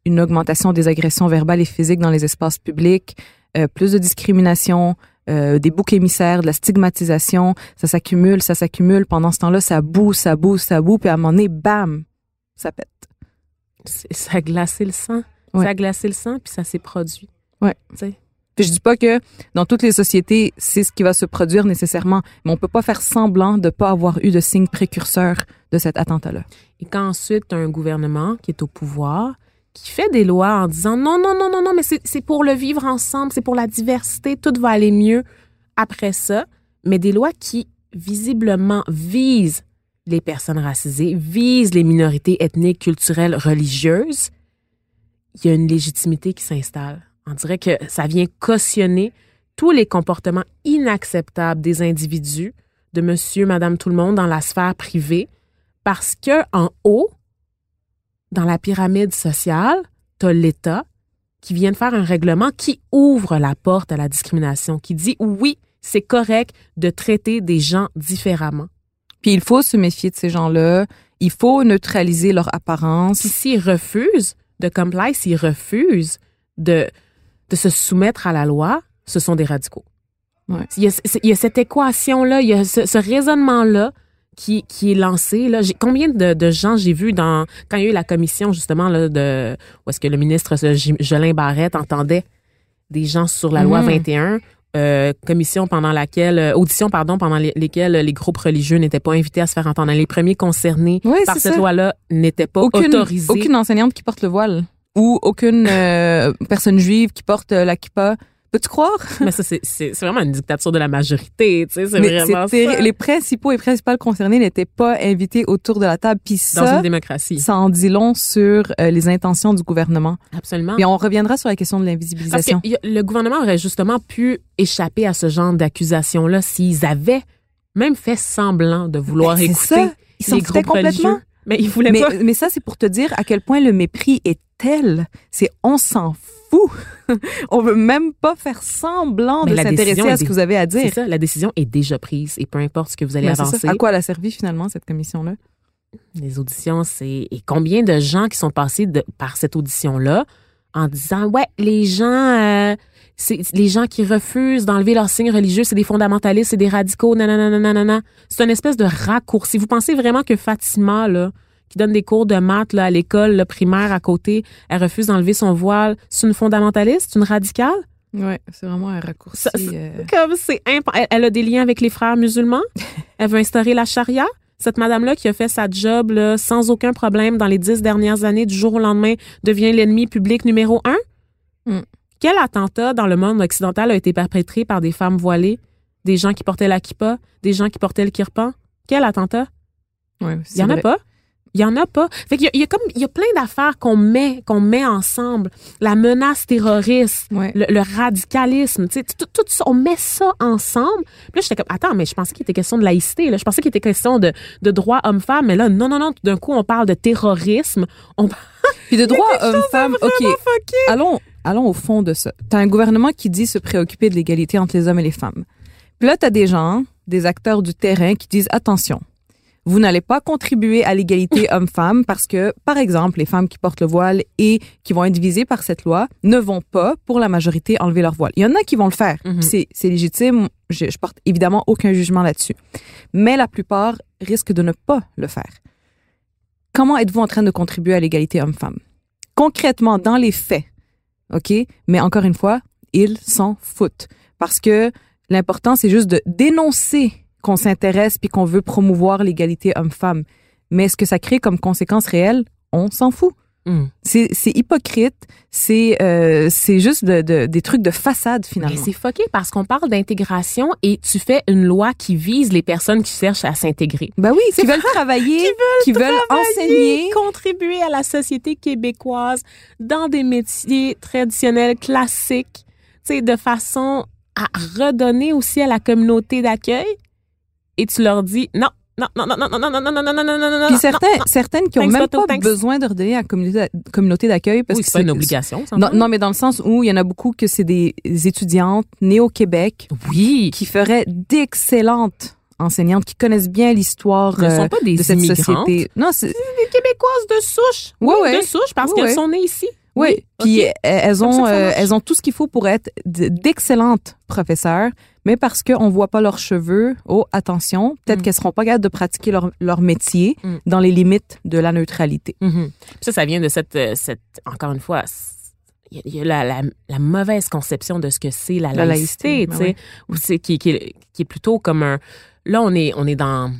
une augmentation des agressions verbales et physiques dans les espaces publics, euh, plus de discrimination, euh, des boucs émissaires, de la stigmatisation, ça s'accumule, ça s'accumule. Pendant ce temps-là, ça boue, ça boue, ça boue, puis à un moment donné, bam, ça pète. Ça a glacé le sang. Ouais. Ça a glacé le sang, puis ça s'est produit. Ouais. Tu sais? Puis je dis pas que dans toutes les sociétés, c'est ce qui va se produire nécessairement, mais on peut pas faire semblant de pas avoir eu de signes précurseurs de cet attentat-là. Et quand ensuite, un gouvernement qui est au pouvoir, qui fait des lois en disant non, non, non, non, non, mais c'est pour le vivre ensemble, c'est pour la diversité, tout va aller mieux après ça, mais des lois qui visiblement vise les personnes racisées, vise les minorités ethniques, culturelles, religieuses, il y a une légitimité qui s'installe. On dirait que ça vient cautionner tous les comportements inacceptables des individus, de monsieur, madame, tout le monde dans la sphère privée, parce que en haut, dans la pyramide sociale, tu as l'État qui vient de faire un règlement qui ouvre la porte à la discrimination, qui dit oui, c'est correct de traiter des gens différemment. Puis il faut se méfier de ces gens-là. Il faut neutraliser leur apparence. Puis s'ils refusent de comply, s'ils refusent de, de se soumettre à la loi, ce sont des radicaux. Ouais. Il, y a, il y a cette équation-là, il y a ce, ce raisonnement-là qui, qui est lancé. Là. Combien de, de gens j'ai vu dans quand il y a eu la commission justement là, de où est-ce que le ministre Jolin Barrette entendait des gens sur la loi Mhm. 21, euh, commission pendant laquelle euh, audition pardon pendant les- lesquelles les groupes religieux n'étaient pas invités à se faire entendre. Les premiers concernés Oui, par cette loi-là n'étaient pas aucune, autorisés. aucune enseignante qui porte le voile ou aucune euh, personne juive qui porte euh, la kippa. Peux-tu croire? Mais ça, c'est, vraiment une dictature de la majorité, tu sais, c'est vraiment ça. Les principaux et principales concernés n'étaient pas invités autour de la table. Puis Dans ça, une démocratie. ça en dit long sur euh, les intentions du gouvernement. Absolument. Et on reviendra sur la question de Parce que l'invisibilisation. le gouvernement aurait justement pu échapper à ce genre d'accusation-là s'ils avaient même fait semblant de vouloir Ben, écouter ça. Ils les groupes complètement. religieux. Mais ils voulaient Mais, pas. mais ça, c'est pour te dire à quel point le mépris est tel. C'est on s'en fout. on veut même pas faire semblant Mais de s'intéresser à ce que vous avez à C'est dire. ça, la décision est déjà prise et peu importe ce que vous allez c'est avancer. À quoi elle a servi finalement cette commission-là? Les auditions, c'est. Et combien de gens qui sont passés de- par cette audition-là en disant Ouais, les gens. euh, c'est les gens qui refusent d'enlever leurs signes religieux, c'est des fondamentalistes, c'est des radicaux, nanana, nanana. C'est une espèce de raccourci. Vous pensez vraiment que Fatima, là, qui donne des cours de maths là, à l'école là, primaire à côté, elle refuse d'enlever son voile, c'est une fondamentaliste, une radicale? Ouais, c'est vraiment un raccourci. Ça, euh, Comme c'est imp- elle, elle a des liens avec les frères musulmans? Elle veut instaurer la charia? Cette madame-là qui a fait sa job là, sans aucun problème dans les dix dernières années, du jour au lendemain, devient l'ennemi public numéro un? Mm. Quel attentat dans le monde occidental a été perpétré par des femmes voilées, des gens qui portaient la kippa, des gens qui portaient le kirpan? Quel attentat? ouais, Il c'est y en a vrai. pas? Il y en a pas. Fait qu'il y y a comme il y a plein d'affaires qu'on met qu'on met ensemble. La menace terroriste, Ouais. le, le radicalisme, tu sais, tout, tout ça, on met ça ensemble. Puis là, j'étais comme, attends, mais je pensais qu'il était question de laïcité, là. Je pensais qu'il était question de, de droit homme-femme, mais là, non, non, non, tout d'un coup, on parle de terrorisme. On Puis de droit homme-femme, OK. Allons, allons au fond de ça. T'as un gouvernement qui dit se préoccuper de l'égalité entre les hommes et les femmes. Puis là, t'as des gens, des acteurs du terrain qui disent attention. Vous n'allez pas contribuer à l'égalité homme-femme parce que, par exemple, les femmes qui portent le voile et qui vont être visées par cette loi ne vont pas, pour la majorité, enlever leur voile. Il y en a qui vont le faire. Mhm. C'est c'est légitime. Je, je porte évidemment aucun jugement là-dessus. Mais la plupart risquent de ne pas le faire. Comment êtes-vous en train de contribuer à l'égalité homme-femme? Concrètement, dans les faits, OK? Mais encore une fois, ils s'en foutent. Parce que l'important, c'est juste de dénoncer qu'on s'intéresse puis qu'on veut promouvoir l'égalité homme-femme. Mais ce que ça crée comme conséquence réelle, on s'en fout. Hum. C'est hypocrite, c'est euh, c'est juste de, de- des trucs de façade finalement. c'est fucké parce qu'on parle d'intégration et tu fais une loi qui vise les personnes qui cherchent à s'intégrer. Ben oui, qui veulent travailler, qui veulent, enseigner. contribuer à la société québécoise dans des métiers traditionnels classiques, tu sais, de façon à redonner aussi à la communauté d'accueil. Et tu leur dis non, non, non, non, non, non, non, non, non, non, non, non, non, non, non, Puis non, certains, non. certaines qui ont Thanks, même pas thanks. besoin de redonner à la communauté, communauté d'accueil parce Oui, que c'est une obligation. Non, non, mais dans le sens où il y en a beaucoup que c'est des étudiantes nées au Québec Oui, qui feraient d'excellentes enseignantes, qui connaissent bien l'histoire ne euh, sont pas des de cette immigrantes. société. Non, c'est Des Québécoises de souche. Oui, de souche parce qu'elles sont nées ici. oui. Puis euh, elles ont euh, elles ont tout ce qu'il faut pour être d'excellentes professeurs, mais parce qu'on voit pas leurs cheveux, oh attention, peut-être Mm. qu'elles seront pas capables de pratiquer leur, leur métier Mm. dans les limites de la neutralité. Mhm. Puis Ça, ça vient de cette, euh, cette encore une fois, il y a, la, la, la mauvaise conception de ce que c'est la, La laïcité, laïcité, tu ben sais, oui. qui, qui, est- qui est plutôt comme un. Là, on est, on est dans.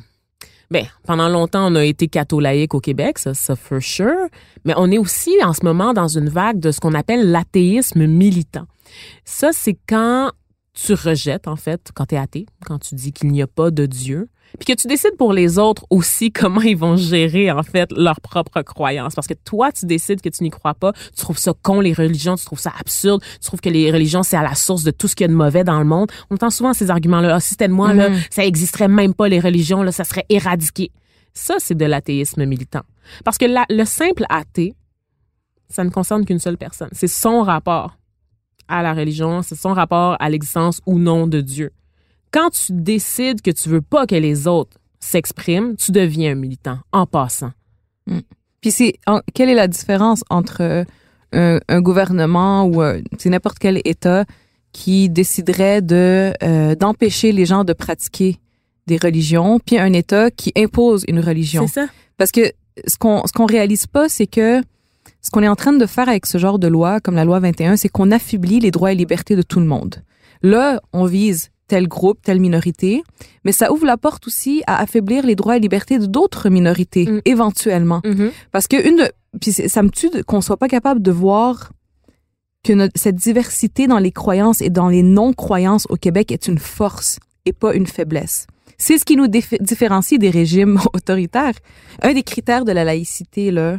Ben, pendant longtemps, on a été catholaïque au Québec, ça, ça for sure. Mais on est aussi en ce moment dans une vague de ce qu'on appelle l'athéisme militant. Ça, c'est quand tu rejettes, en fait, quand tu es athée, quand tu dis qu'il n'y a pas de Dieu, puis que tu décides pour les autres aussi comment ils vont gérer, en fait, leurs propres croyances. Parce que toi, tu décides que tu n'y crois pas, tu trouves ça con, les religions, tu trouves ça absurde, tu trouves que les religions, c'est à la source de tout ce qu'il y a de mauvais dans le monde. On entend souvent ces arguments-là. Ah, si c'était de moi, là, Mhm. ça existerait même pas, les religions, là, ça serait éradiqué. Ça, c'est de l'athéisme militant. Parce que la- le simple athée, ça ne concerne qu'une seule personne. C'est son rapport à la religion, c'est son rapport à l'existence ou non de Dieu. Quand tu décides que tu veux pas que les autres s'expriment, tu deviens un militant en passant. Puis c'est en- quelle est la différence entre euh, un, un gouvernement ou euh, c'est n'importe quel État qui déciderait de euh, d'empêcher les gens de pratiquer des religions, puis un État qui impose une religion? C'est ça. Parce que ce qu'on ce qu'on réalise pas, c'est que ce qu'on est en train de faire avec ce genre de loi, comme la loi 21, c'est qu'on affaiblit les droits et libertés de tout le monde. Là, on vise tel groupe, telle minorité, mais ça ouvre la porte aussi à affaiblir les droits et libertés de d'autres minorités, Mm. éventuellement. Parce que une de, puis ça me tue qu'on soit pas capable de voir que notre- cette diversité dans les croyances et dans les non-croyances au Québec est une force et pas une faiblesse. C'est ce qui nous différencie des régimes autoritaires. Un des critères de la laïcité, là,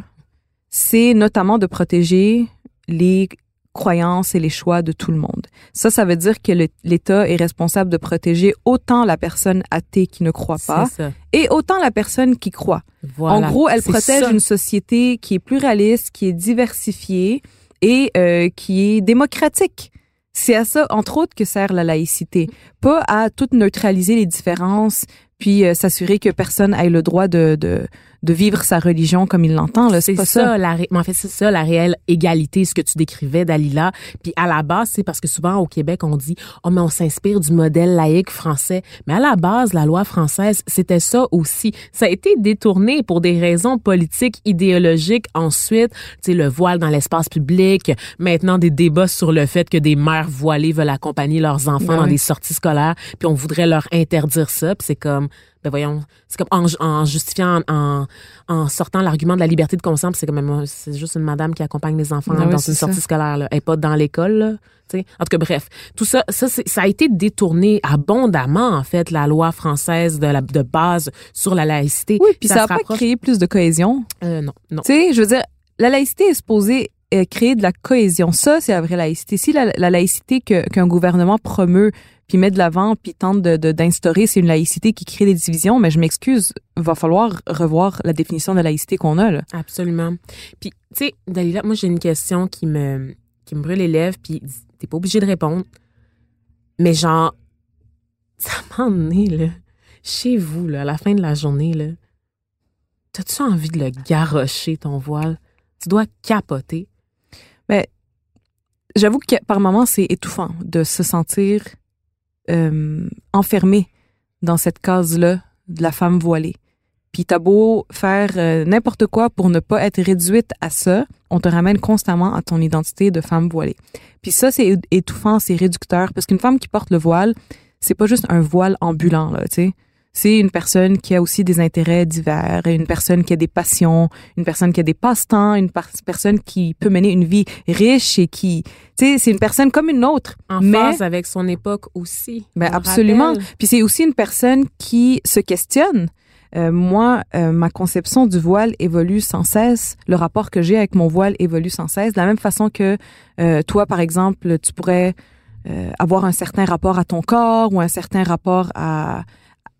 c'est notamment de protéger les croyances et les choix de tout le monde. Ça, ça veut dire que l'État est responsable de protéger autant la personne athée qui ne croit pas et autant la personne qui croit. Voilà. En gros, elle protège ça. une société qui est pluraliste, qui est diversifiée et euh, qui est démocratique. C'est à ça, entre autres, que sert la laïcité. Pas à tout neutraliser les différences, puis euh, s'assurer que personne ait le droit de, de, de vivre sa religion comme il l'entend. là. C'est ça, ça. la ré- mais en fait, c'est ça, la réelle égalité, ce que tu décrivais, Dalila. Puis à la base, c'est parce que souvent au Québec, on dit, oh, mais on s'inspire du modèle laïque français. Mais à la base, la loi française, c'était ça aussi. Ça a été détourné pour des raisons politiques, idéologiques. Ensuite, tu sais, le voile dans l'espace public. Maintenant, des débats sur le fait que des mères voilées veulent accompagner leurs enfants dans des sorties scolaires. Puis on voudrait leur interdire ça. Puis c'est comme, ben voyons, c'est comme en, en justifiant, en, en sortant l'argument de la liberté de conscience, c'est comme c'est juste une madame qui accompagne les enfants oui, dans une ça. sortie scolaire, là. Elle est pas dans l'école, là. tu sais. En tout cas, bref, tout ça, ça, ça a été détourné abondamment, en fait, la loi française de, la, de base sur la laïcité. Oui, puis ça n'a pas créé plus de cohésion. Euh, non, non. Tu sais, je veux dire, la laïcité est supposée euh, créer de la cohésion. Ça, c'est la vraie laïcité. Si la, la laïcité qu'un gouvernement promeut, puis met de l'avant, puis tente de- de- d'instaurer, c'est une laïcité qui crée des divisions, mais je m'excuse, va falloir revoir la définition de laïcité qu'on a. Là. Absolument. Puis, tu sais, Dalila, moi, j'ai une question qui me, qui me brûle les lèvres, puis t'es pas obligé de répondre. Mais genre, ça donné, là, chez vous, là, à la fin de la journée, là, t'as-tu envie de le garrocher, ton voile? Tu dois capoter. J'avoue que par moments, c'est étouffant de se sentir euh, enfermé dans cette case-là de la femme voilée. Puis t'as beau faire euh, n'importe quoi pour ne pas être réduite à ça, on te ramène constamment à ton identité de femme voilée. Puis ça, c'est étouffant, c'est réducteur, parce qu'une femme qui porte le voile, c'est pas juste un voile ambulant, là, tu sais. C'est une personne qui a aussi des intérêts divers, une personne qui a des passions, une personne qui a des passe-temps, une personne qui peut mener une vie riche et qui, tu sais, c'est une personne comme une autre. En Mais- phase avec son époque aussi. Ben absolument. rappelle. Puis c'est aussi une personne qui se questionne. Euh, moi, euh, ma conception du voile évolue sans cesse. Le rapport que j'ai avec mon voile évolue sans cesse. De la même façon que euh, toi, par exemple, tu pourrais euh, avoir un certain rapport à ton corps ou un certain rapport à,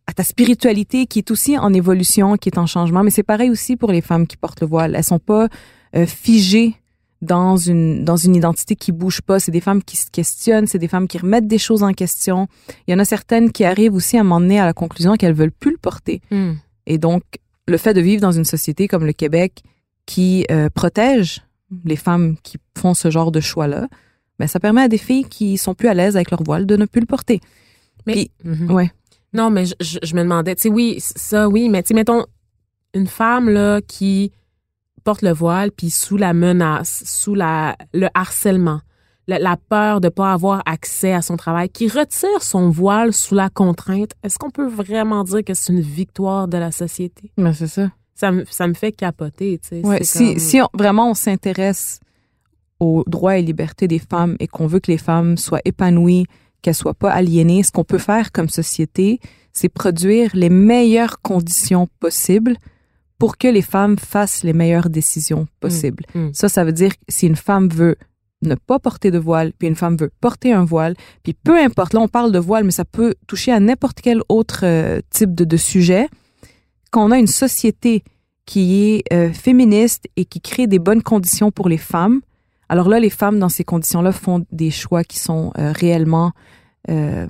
à ta spiritualité qui est aussi en évolution, qui est en changement. Mais c'est pareil aussi pour les femmes qui portent le voile. Elles sont pas euh, figées dans une dans une identité qui bouge pas. C'est des femmes qui se questionnent, c'est des femmes qui remettent des choses en question. Il y en a certaines qui arrivent aussi à m'emmener à la conclusion qu'elles veulent plus le porter. Hmm. Et donc, le fait de vivre dans une société comme le Québec qui euh, protège les femmes qui font ce genre de choix-là, ben ça permet à des filles qui sont plus à l'aise avec leur voile de ne plus le porter. Mais, Puis- Mhm. Ouais. Non, mais je, je- je me demandais, tu sais, oui, ça, oui, mais tu sais, mettons, une femme, là, qui porte le voile, puis sous la menace, sous la, le harcèlement, la, la peur de pas avoir accès à son travail, qui retire son voile sous la contrainte, est-ce qu'on peut vraiment dire que c'est une victoire de la société? Ben c'est ça. Ça me, ça me fait capoter, tu sais. Ouais, si comme- si on- vraiment on s'intéresse aux droits et libertés des femmes et qu'on veut que les femmes soient épanouies, qu'elles soient pas aliénées. Ce qu'on peut faire comme société, c'est produire les meilleures conditions possibles pour que les femmes fassent les meilleures décisions possibles. Mm. Ça, ça veut dire que si une femme veut ne pas porter de voile, puis une femme veut porter un voile, puis peu importe, là on parle de voile, mais ça peut toucher à n'importe quel autre euh, type de, de sujet, quand on a une société qui est euh, féministe et qui crée des bonnes conditions pour les femmes, alors là, les femmes dans ces conditions-là font des choix qui sont euh, réellement euh,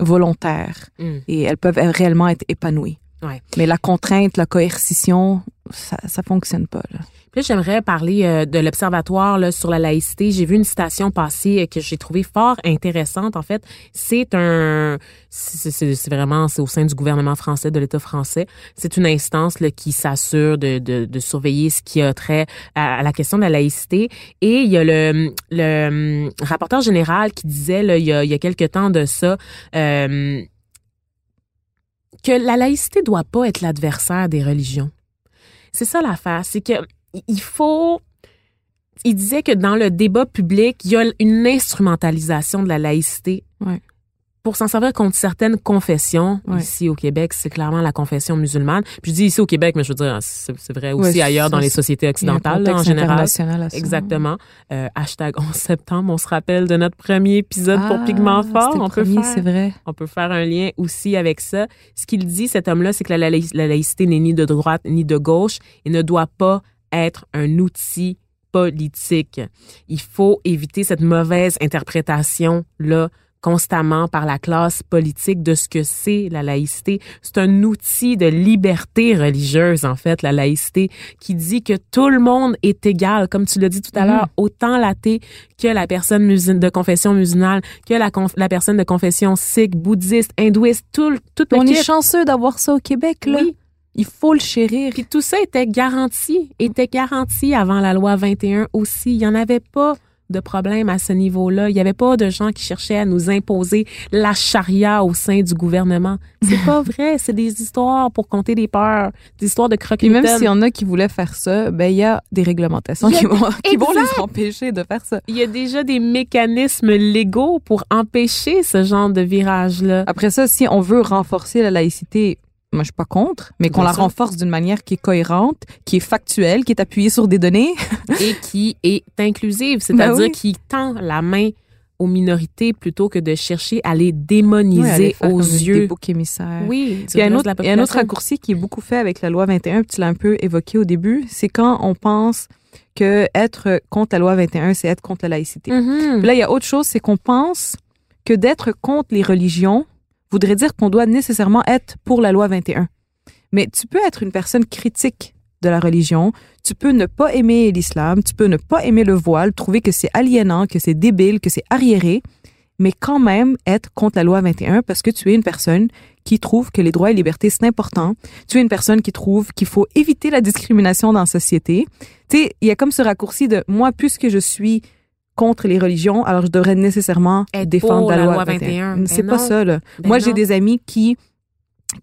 volontaires Mm. et elles peuvent euh, réellement être épanouies. Ouais. Mais la contrainte, la coercition, ça, ça fonctionne pas. Là. Puis j'aimerais parler euh, de l'Observatoire là, sur la laïcité. J'ai vu une citation passer euh, que j'ai trouvée fort intéressante. En fait, c'est un... C'est vraiment... C'est au sein du gouvernement français, de l'État français. C'est une instance là, qui s'assure de, de, de surveiller ce qui a trait à, à la question de la laïcité. Et il y a le, le hum, rapporteur général qui disait, là, il, y a, il y a quelque temps de ça... euh, que la laïcité doit pas être l'adversaire des religions. C'est ça l'affaire, c'est que il faut il disait que dans le débat public, il y a une instrumentalisation de la laïcité Ouais. pour s'en servir contre certaines confessions. Ouais. Ici au Québec, c'est clairement la confession musulmane. Puis je dis ici au Québec, mais je veux dire, c'est vrai aussi Ouais, ailleurs dans les sociétés occidentales là, en général. ça. Exactement. Euh, hashtag 11 septembre, on se rappelle de notre premier épisode pour Ah, Pigment Fort. On peut premier, faire c'est vrai. on peut faire un lien aussi avec ça. Ce qu'il dit, cet homme-là, c'est que la laïcité n'est ni de droite ni de gauche et ne doit pas être un outil politique. Il faut éviter cette mauvaise interprétation-là constamment par la classe politique de ce que c'est la laïcité. C'est un outil de liberté religieuse, en fait, la laïcité, qui dit que tout le monde est égal, comme tu l'as dit tout à Mhm. l'heure, autant l'athée que la personne de confession musulmane, que la, la personne de confession sikh, bouddhiste, hindouiste, tout, tout le On est chanceux d'avoir ça au Québec, là. Oui. Il faut le chérir. Puis tout ça était garanti, était garanti avant la loi 21 aussi. Il n'y en avait pas de problème à ce niveau-là. Il n'y avait pas de gens qui cherchaient à nous imposer la charia au sein du gouvernement. C'est pas vrai. C'est des histoires pour compter des peurs, des histoires de croque Puis même s'il y en a qui voulaient faire ça, ben il y a des réglementations a qui vont, qui vont les empêcher de faire ça. Il y a déjà des mécanismes légaux pour empêcher ce genre de virage-là. Après ça, si on veut renforcer la laïcité, moi je suis pas contre, mais qu'on la sûr. renforce d'une manière qui est cohérente, qui est factuelle, qui est appuyée sur des données. et qui est inclusive, c'est-à-dire Ben oui. qui tend la main aux minorités plutôt que de chercher à les démoniser aux Des yeux. boucs émissaires. Oui, il y a un autre, il y a un autre raccourci qui est beaucoup fait avec la loi 21, puis tu l'as un peu évoqué au début, c'est quand on pense que être contre la loi 21, c'est être contre la laïcité. Mhm. Puis là, il y a autre chose, c'est qu'on pense que d'être contre les religions voudrait dire qu'on doit nécessairement être pour la loi 21. Mais tu peux être une personne critique de la religion, tu peux ne pas aimer l'islam, tu peux ne pas aimer le voile, trouver que c'est aliénant, que c'est débile, que c'est arriéré, mais quand même être contre la loi 21 parce que tu es une personne qui trouve que les droits et libertés, c'est important. Tu es une personne qui trouve qu'il faut éviter la discrimination dans la société. Tu sais, il y a comme ce raccourci de moi, puisque je suis contre les religions, alors je devrais nécessairement Être défendre la, la loi loi 21. 21. C'est Ben pas ça, là. Ben Moi, j'ai des amis qui,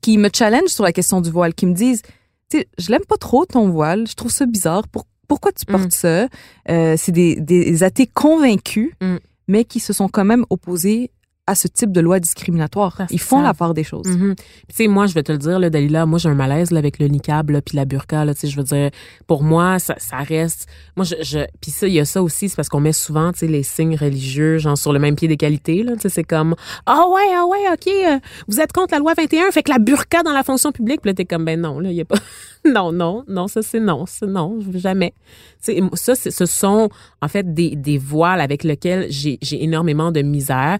qui me challenge sur la question du voile, qui me disent, tu sais, je l'aime pas trop ton voile, je trouve ça bizarre. Pour- pourquoi tu portes Mm. ça? Euh, c'est des, des athées convaincus, Mm. mais qui se sont quand même opposés à ce type de loi discriminatoire. Parce Ils font la part des choses. Mhm. Puis, Tu sais, moi, je vais te le dire, là, Dalila, moi, j'ai un malaise là, avec le niqab là, puis la burqa. Là, tu sais, je veux dire, pour moi, ça, ça reste... Moi, je, je... Puis ça, il y a ça aussi, c'est parce qu'on met souvent tu sais, les signes religieux, genre sur le même pied d'égalité. là. Tu sais, C'est comme, ah ouais, ah ouais, OK, euh, vous êtes contre la loi 21, fait que la burqa dans la fonction publique. Puis là, t'es comme, ben non, là, il y a pas... non, non, non, ça, c'est non, c'est non, jamais. Tu sais, ça, c'est- ce sont, en fait, des, des voiles avec lesquels j'ai j'ai énormément de misère.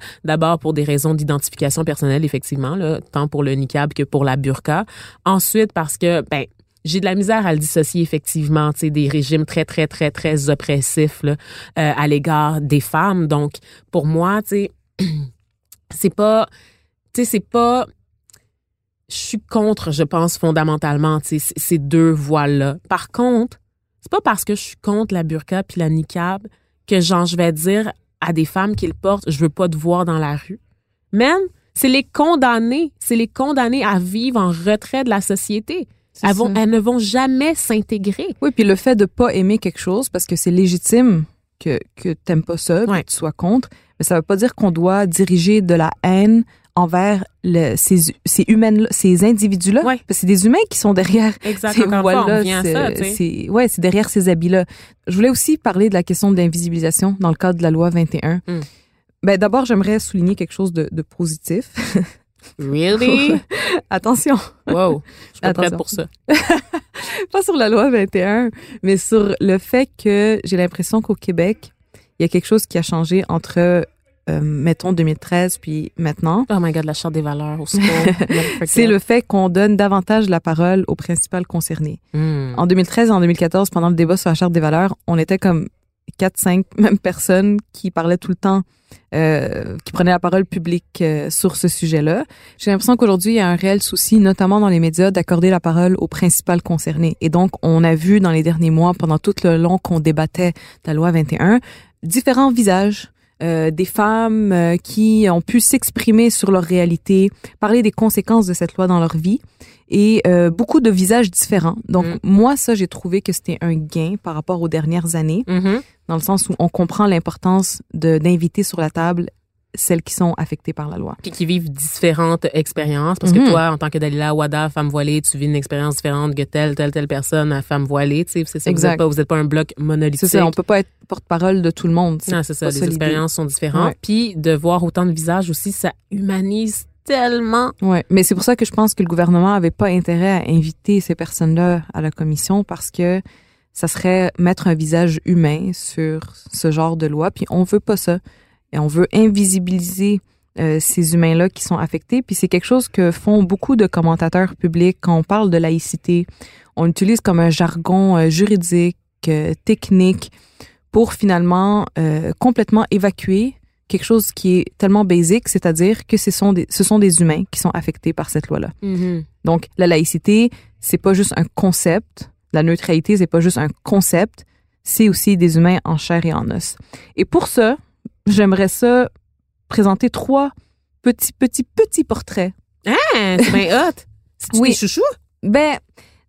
Pour des raisons d'identification personnelle, effectivement, là, tant pour le niqab que pour la burqa. Ensuite, parce que, ben, j'ai de la misère à le dissocier effectivement, tu des régimes très très très très oppressifs euh, à l'égard des femmes. Donc, pour moi, tu sais, c'est pas, tu sais, c'est pas, je suis contre, je pense fondamentalement, ces deux voiles-là. Par contre, c'est pas parce que je suis contre la burqa puis la niqab que genre je vais dire à des femmes qui le portent, je veux pas te voir dans la rue. Même, c'est les condamner, c'est les condamner à vivre en retrait de la société. Elles, vont- elles ne vont jamais s'intégrer. Oui, puis le fait de pas aimer quelque chose parce que c'est légitime que que t'aimes pas ça, Ouais. que tu sois contre, mais ça veut pas dire qu'on doit diriger de la haine envers le, ces, ces humaines, ces individus-là. Ouais. Parce que c'est des humains qui sont derrière Exact. ces voiles-là. C'est, ouais, c'est derrière ces habits-là. Je voulais aussi parler de la question de l'invisibilisation dans le cadre de la loi 21. Mm. Ben, d'abord, j'aimerais souligner quelque chose de, de positif. Really? Attention, wow. Je suis pas prête pour ça. pas sur la loi 21, mais sur le fait que j'ai l'impression qu'au Québec, il y a quelque chose qui a changé entre, euh, mettons, 2013 puis maintenant. Oh my God, la charte des valeurs au. C'est le fait qu'on donne davantage la parole aux principales concernées. Hmm. En 2013 et en 2014, pendant le débat sur la charte des valeurs, on était comme quatre, cinq mêmes personnes qui parlaient tout le temps, euh, qui prenaient la parole publique euh, sur ce sujet-là. J'ai l'impression qu'aujourd'hui, il y a un réel souci, notamment dans les médias, d'accorder la parole aux principales concernées. Et donc, on a vu dans les derniers mois, pendant tout le long qu'on débattait de la loi 21, différents visages. Euh, des femmes euh, qui ont pu s'exprimer sur leur réalité, parler des conséquences de cette loi dans leur vie et euh, beaucoup de visages différents. Donc Mm. moi ça j'ai trouvé que c'était un gain par rapport aux dernières années Mhm. dans le sens où on comprend l'importance de d'inviter sur la table celles qui sont affectées par la loi. Puis qui vivent différentes expériences. Parce Mhm. que toi, en tant que Dalila Wada, femme voilée, tu vis une expérience différente que telle, telle, telle personne à femme voilée. Tu sais, c'est ça. Vous Exact. êtes pas, vous êtes pas un bloc monolithique. C'est ça, on peut pas être porte-parole de tout le monde. Non, c'est ça. Les ça, expériences sont différentes. Ouais. Puis de voir autant de visages aussi, ça humanise tellement. Ouais, mais c'est pour ça que je pense que le gouvernement avait pas intérêt à inviter ces personnes-là à la commission parce que ça serait mettre un visage humain sur ce genre de loi. Puis on veut pas ça. Et on veut invisibiliser euh, ces humains-là qui sont affectés. Puis c'est quelque chose que font beaucoup de commentateurs publics quand on parle de laïcité. On utilise comme un jargon euh, juridique, euh, technique, pour finalement complètement évacuer quelque chose qui est tellement basique, c'est-à-dire que ce sont des, ce sont des humains qui sont affectés par cette loi-là. Mhm. Donc, la laïcité, c'est pas juste un concept. La neutralité, c'est pas juste un concept. C'est aussi des humains en chair et en os. Et pour ça, j'aimerais ça présenter trois petits, petits, petits portraits. Hein, c'est bien hot. C'est Oui. des chouchous? Ben,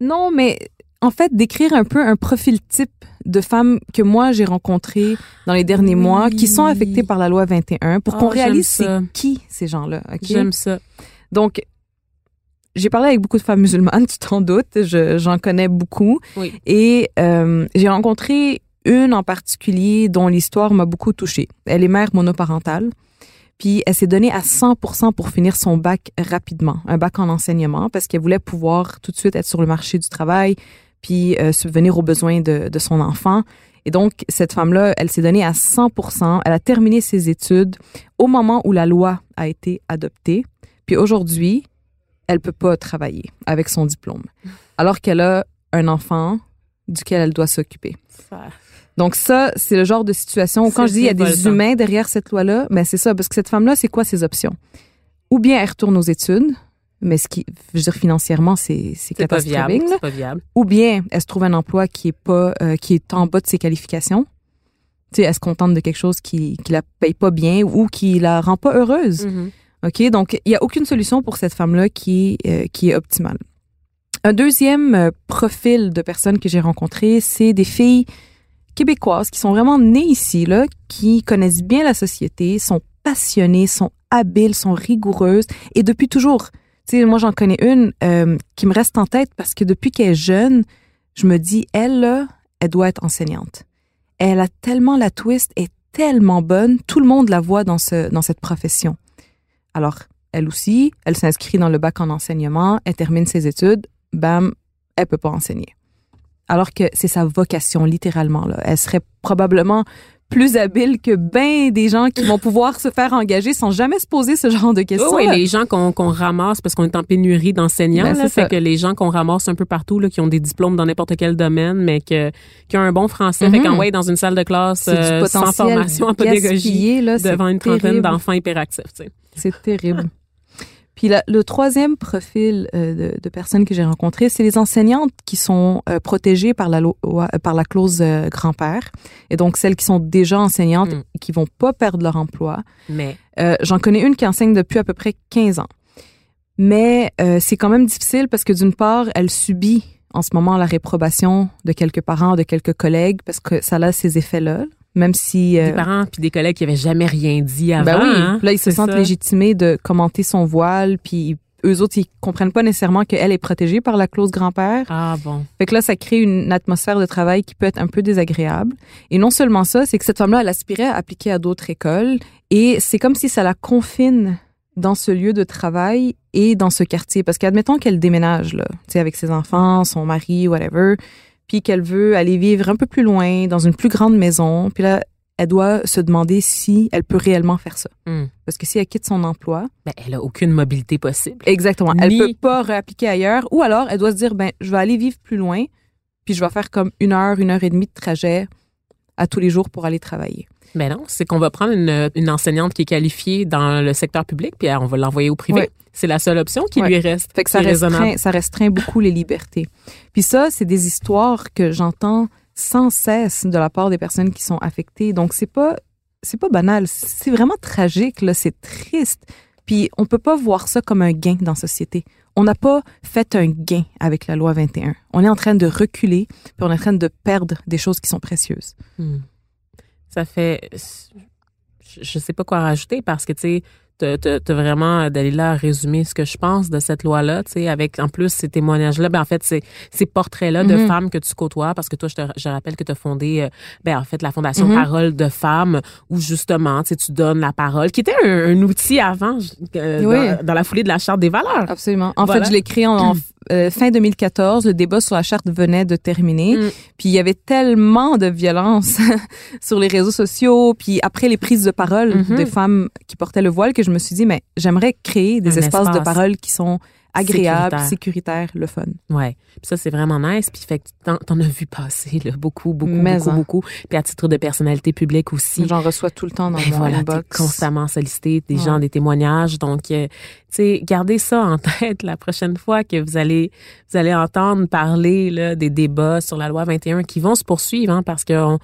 non, mais en fait, décrire un peu un profil type de femmes que moi j'ai rencontrées dans les derniers Oui. mois qui sont affectées par la loi 21 pour Oh, qu'on réalise j'aime ça. c'est qui ces gens-là. J'aime ça. Donc, j'ai parlé avec beaucoup de femmes musulmanes, tu t'en doutes, je- j'en connais beaucoup. Oui. Et euh, j'ai rencontré une en particulier dont l'histoire m'a beaucoup touchée. Elle est mère monoparentale. Puis elle s'est donnée à 100% pour finir son bac rapidement, un bac en enseignement, parce qu'elle voulait pouvoir tout de suite être sur le marché du travail, puis euh, subvenir aux besoins de, de son enfant. Et donc, cette femme-là, elle s'est donnée à 100%. Elle a terminé ses études au moment où la loi a été adoptée. Puis aujourd'hui, elle peut pas travailler avec son diplôme, alors qu'elle a un enfant duquel elle doit s'occuper. Donc ça, c'est le genre de situation où quand je dis il y a des humains derrière cette loi-là, mais c'est ça, parce que cette femme-là, c'est quoi ses options? Ou bien elle retourne aux études, mais ce qui, je veux dire, financièrement, c'est pas viable. catastrophique. C'est pas viable. Ou bien elle se trouve un emploi qui est pas, euh, qui est en bas de ses qualifications. Tu sais, elle se contente de quelque chose qui, qui la paye pas bien ou qui la rend pas heureuse. Mhm. OK? Donc, il n'y a aucune solution pour cette femme-là qui, euh, qui est optimale. Un deuxième euh, profil de personnes que j'ai rencontrées, c'est des filles québécoises qui sont vraiment nées ici, là, qui connaissent bien la société, sont passionnées, sont habiles, sont rigoureuses et depuis toujours. Tu sais, moi, j'en connais une euh, qui me reste en tête parce que depuis qu'elle est jeune, je me dis, elle, là, elle doit être enseignante. Elle a tellement la twist, est tellement bonne, tout le monde la voit dans, ce, dans cette profession. Alors, elle aussi, elle s'inscrit dans le bac en enseignement, elle termine ses études, bam, elle peut pas enseigner. Alors que c'est sa vocation, littéralement. Là. Elle serait probablement plus habile que ben des gens qui vont pouvoir se faire engager sans jamais se poser ce genre de questions. Oui, les gens qu'on ramasse parce qu'on est en pénurie d'enseignants, Ben, fait que les gens qu'on ramasse un peu partout, là, qui ont des diplômes dans n'importe quel domaine, mais que, qui ont un bon français, fait Mhm. qu'en ouais, dans une salle de classe euh, sans formation en pédagogie, là, devant une trentaine d'enfants hyperactifs. C'est terrible. Puis la- le troisième profil euh, de, de personnes que j'ai rencontrées, c'est les enseignantes qui sont euh, protégées par la, loi- euh, par la clause euh, grand-père. Et donc, celles qui sont déjà enseignantes Mm. et qui vont pas perdre leur emploi. Mais J'en connais une qui enseigne depuis à peu près 15 ans. Mais c'est quand même difficile parce que d'une part, elle subit en ce moment la réprobation de quelques parents, de quelques collègues, parce que ça a ces effets-là. Même si des parents puis des collègues qui avaient jamais rien dit avant. Ben oui, hein? là ils se sentent ça. légitimés de commenter son voile, puis eux autres ils comprennent pas nécessairement qu'elle est protégée par la clause grand-père. Ah bon. Fait que là, ça crée une atmosphère de travail qui peut être un peu désagréable. Et non seulement ça, c'est que cette femme-là, elle aspirait à appliquer à d'autres écoles. Et c'est comme si ça la confine dans ce lieu de travail et dans ce quartier. Parce qu'admettons qu'elle déménage, là, tu sais, avec ses enfants, son mari, whatever, puis qu'elle veut aller vivre un peu plus loin, dans une plus grande maison. Puis là, elle doit se demander si elle peut réellement faire ça. Hmm. Parce que si elle quitte son emploi, Ben, elle a aucune mobilité possible. Exactement. Elle Ni- peut pas réappliquer ailleurs. Ou alors, elle doit se dire, ben, je vais aller vivre plus loin, puis je vais faire comme une heure, une heure et demie de trajet à tous les jours pour aller travailler. Mais non, c'est qu'on va prendre une, une enseignante qui est qualifiée dans le secteur public, puis euh, on va l'envoyer au privé. C'est la seule option qui lui reste. Fait que restreint, ça restreint beaucoup les libertés. Puis ça, c'est des histoires que j'entends sans cesse de la part des personnes qui sont affectées. Donc c'est pas, c'est pas banal. C'est vraiment tragique, là. C'est triste. Puis on peut pas voir ça comme un gain dans la société. On n'a pas fait un gain avec la loi 21. On est en train de reculer, puis on est en train de perdre des choses qui sont précieuses. Hmm. Ça fait. Je, je sais pas quoi rajouter parce que, tu sais, t'as- vraiment d'aller là résumer ce que je pense de cette loi-là, tu sais, avec en plus ces témoignages-là, ben en fait, ces, ces portraits-là de Mhm. femmes que tu côtoies, parce que toi, je te je rappelle que tu as fondé, euh, ben en fait, la Fondation Mhm. Parole de femmes, où justement, tu sais, tu donnes la parole, qui était un, un outil avant, euh, Oui. dans, dans la foulée de la Charte des valeurs. Absolument. En Voilà. fait, je l'ai créé en, en, euh, fin 2014. Le débat sur la charte venait de terminer. Mm. Puis il y avait tellement de violence sur les réseaux sociaux. Puis après les prises de parole Mhm. des femmes qui portaient le voile, que je me suis dit, mais j'aimerais créer des Un espaces de parole qui sont agréables, Sécuritaire. le fun. Ouais. Puis ça, c'est vraiment nice. Puis fait que t'en, t'en as vu passer, là, beaucoup, beaucoup, Mais beaucoup, en. beaucoup. Puis à titre de personnalité publique aussi. J'en reçois tout le temps dans Ben mon voilà, t'es inbox. constamment sollicité, des Ouais. gens, des témoignages. Donc, euh, tu sais, gardez ça en tête la prochaine fois que vous allez, vous allez entendre parler là, des débats sur la loi 21 qui vont se poursuivre, hein, parce qu'on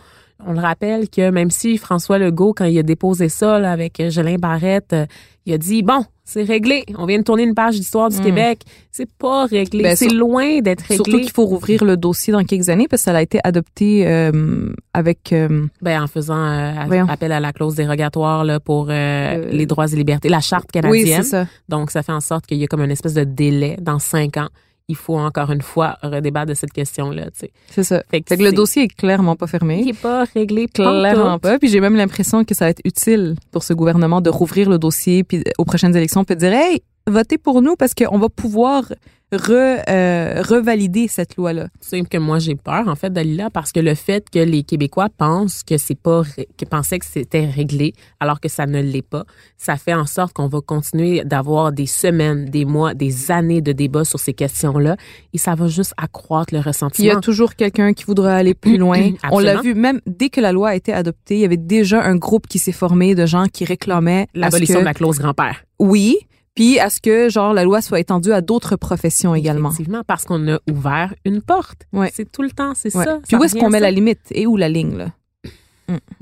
on le rappelle que même si François Legault, quand il a déposé ça là, avec Gélin Barrette, euh, il a dit bon, c'est réglé. On vient de tourner une page d'histoire du Mm. Québec. C'est pas réglé. Ben, c'est loin d'être réglé. Surtout qu'il faut rouvrir le dossier dans quelques années parce que ça a été adopté euh, avec euh, Ben, en faisant euh, appel à la clause dérogatoire là, pour euh, Euh, les droits et libertés, la charte oui, canadienne. c'est ça. Donc, ça fait en sorte qu'il y a comme une espèce de délai dans cinq ans. Il faut encore une fois redébattre de cette question-là. tu sais. C'est ça. Fait que, Fait que le dossier est clairement pas fermé. il n'est pas réglé Clairement pas. Puis j'ai même l'impression que ça va être utile pour ce gouvernement de rouvrir le dossier puis aux prochaines élections peut dire hey votez pour nous parce qu'on va pouvoir re, euh, revalider cette loi là. C'est que moi j'ai peur en fait Dalila parce que le fait que les Québécois pensent que c'est pas que pensaient que c'était réglé alors que ça ne l'est pas, ça fait en sorte qu'on va continuer d'avoir des semaines, des mois, des années de débats sur ces questions-là et ça va juste accroître le Puis il y ressentiment. a toujours quelqu'un qui voudra aller plus loin. On l'a vu même dès que la loi a été adoptée, il y avait déjà un groupe qui s'est formé de gens qui réclamaient L'abolition que- de la clause grand-père. oui, puis à ce que genre la loi soit étendue à d'autres professions également. Effectivement, parce qu'on a ouvert une porte. Ouais. C'est tout le temps, c'est Ouais. ça. Puis Ça où est-ce qu'on met la limite? Et où la ligne là?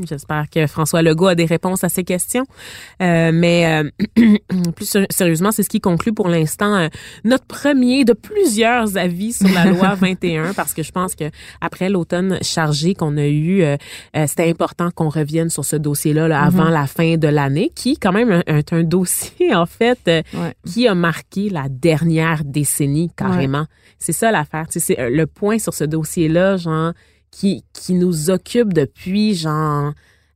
J'espère que François Legault a des réponses à ces questions. Euh, mais euh, plus sérieusement, c'est ce qui conclut pour l'instant euh, notre premier de plusieurs avis sur la loi 21, parce que je pense que après l'automne chargé qu'on a eu, euh, euh, c'était important qu'on revienne sur ce dossier-là là, avant la fin de l'année, qui quand même est un, dossier en fait Ouais. qui a marqué la dernière décennie carrément. C'est ça l'affaire. Tu sais, c'est le point sur ce dossier-là, genre qui qui nous occupe depuis genre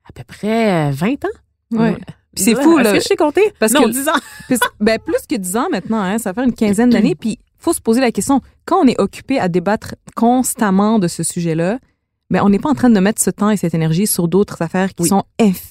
à peu près euh, 20 ans? Ouais. Puis c'est fou, Est-ce là. que je sais compter? Parce non, que- 10 ans. Puis, ben, plus que 10 ans maintenant, hein, ça fait une quinzaine d'années. Puis, faut se poser la question, quand on est occupé à débattre constamment de ce sujet-là, ben, on n'est pas en train de mettre ce temps et cette énergie sur d'autres affaires qui Oui. sont infiniment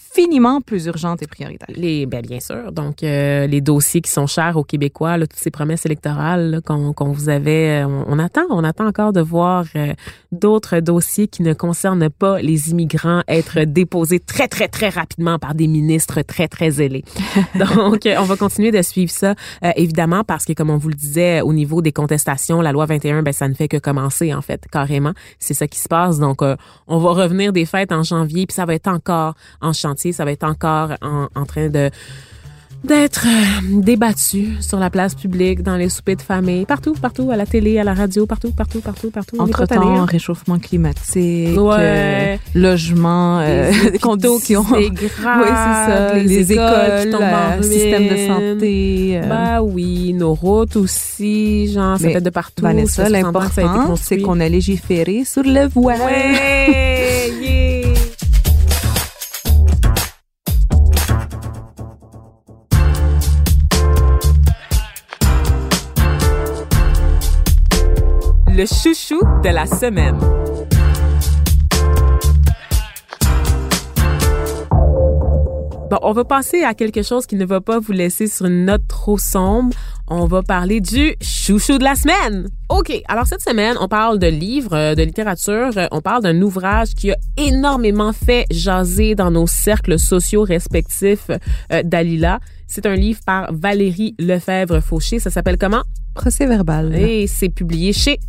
plus urgentes et prioritaires. Les, ben bien sûr. Donc, euh, les dossiers qui sont chers aux Québécois, là, toutes ces promesses électorales qu'on qu'on vous avait, euh, on, on attend, on attend encore de voir euh, d'autres dossiers qui ne concernent pas les immigrants être déposés très, très, très rapidement par des ministres très, très zélés. Donc, euh, on va continuer de suivre ça, euh, évidemment, parce que, comme on vous le disait, au niveau des contestations, la loi 21, ben, ça ne fait que commencer, en fait, carrément. C'est ça qui se passe. Donc, euh, on va revenir des fêtes en janvier, puis ça va être encore en chantier, ça va être encore en, en train de d'être euh, débattu sur la place publique, dans les soupers de famille, partout, partout, à la télé, à la radio, partout, partout, partout, partout. Entre-temps, hein. réchauffement climatique, Ouais. euh, logement, euh, Les condos qui ont... C'est grave. Oui, c'est ça. Les, Les écoles, écoles qui tombent en le système de santé. euh, Bah oui, nos routes aussi, genre, ça Mais, fait de partout. Vanessa, Ça fait 100 ans que ça a été l'important, c'est qu'on a légiféré sur le voile. Ouais, yeah. Le chouchou de la semaine. Bon, on va passer à quelque chose qui ne va pas vous laisser sur une note trop sombre. On va parler du chouchou de la semaine. OK. Alors, cette semaine, on parle de livres, euh, de littérature. Euh, On parle d'un ouvrage qui a énormément fait jaser dans nos cercles sociaux respectifs euh, d'Alila. C'est un livre par Valérie Lefebvre-Fauché. Ça s'appelle comment? Procès verbal. Et c'est publié chez...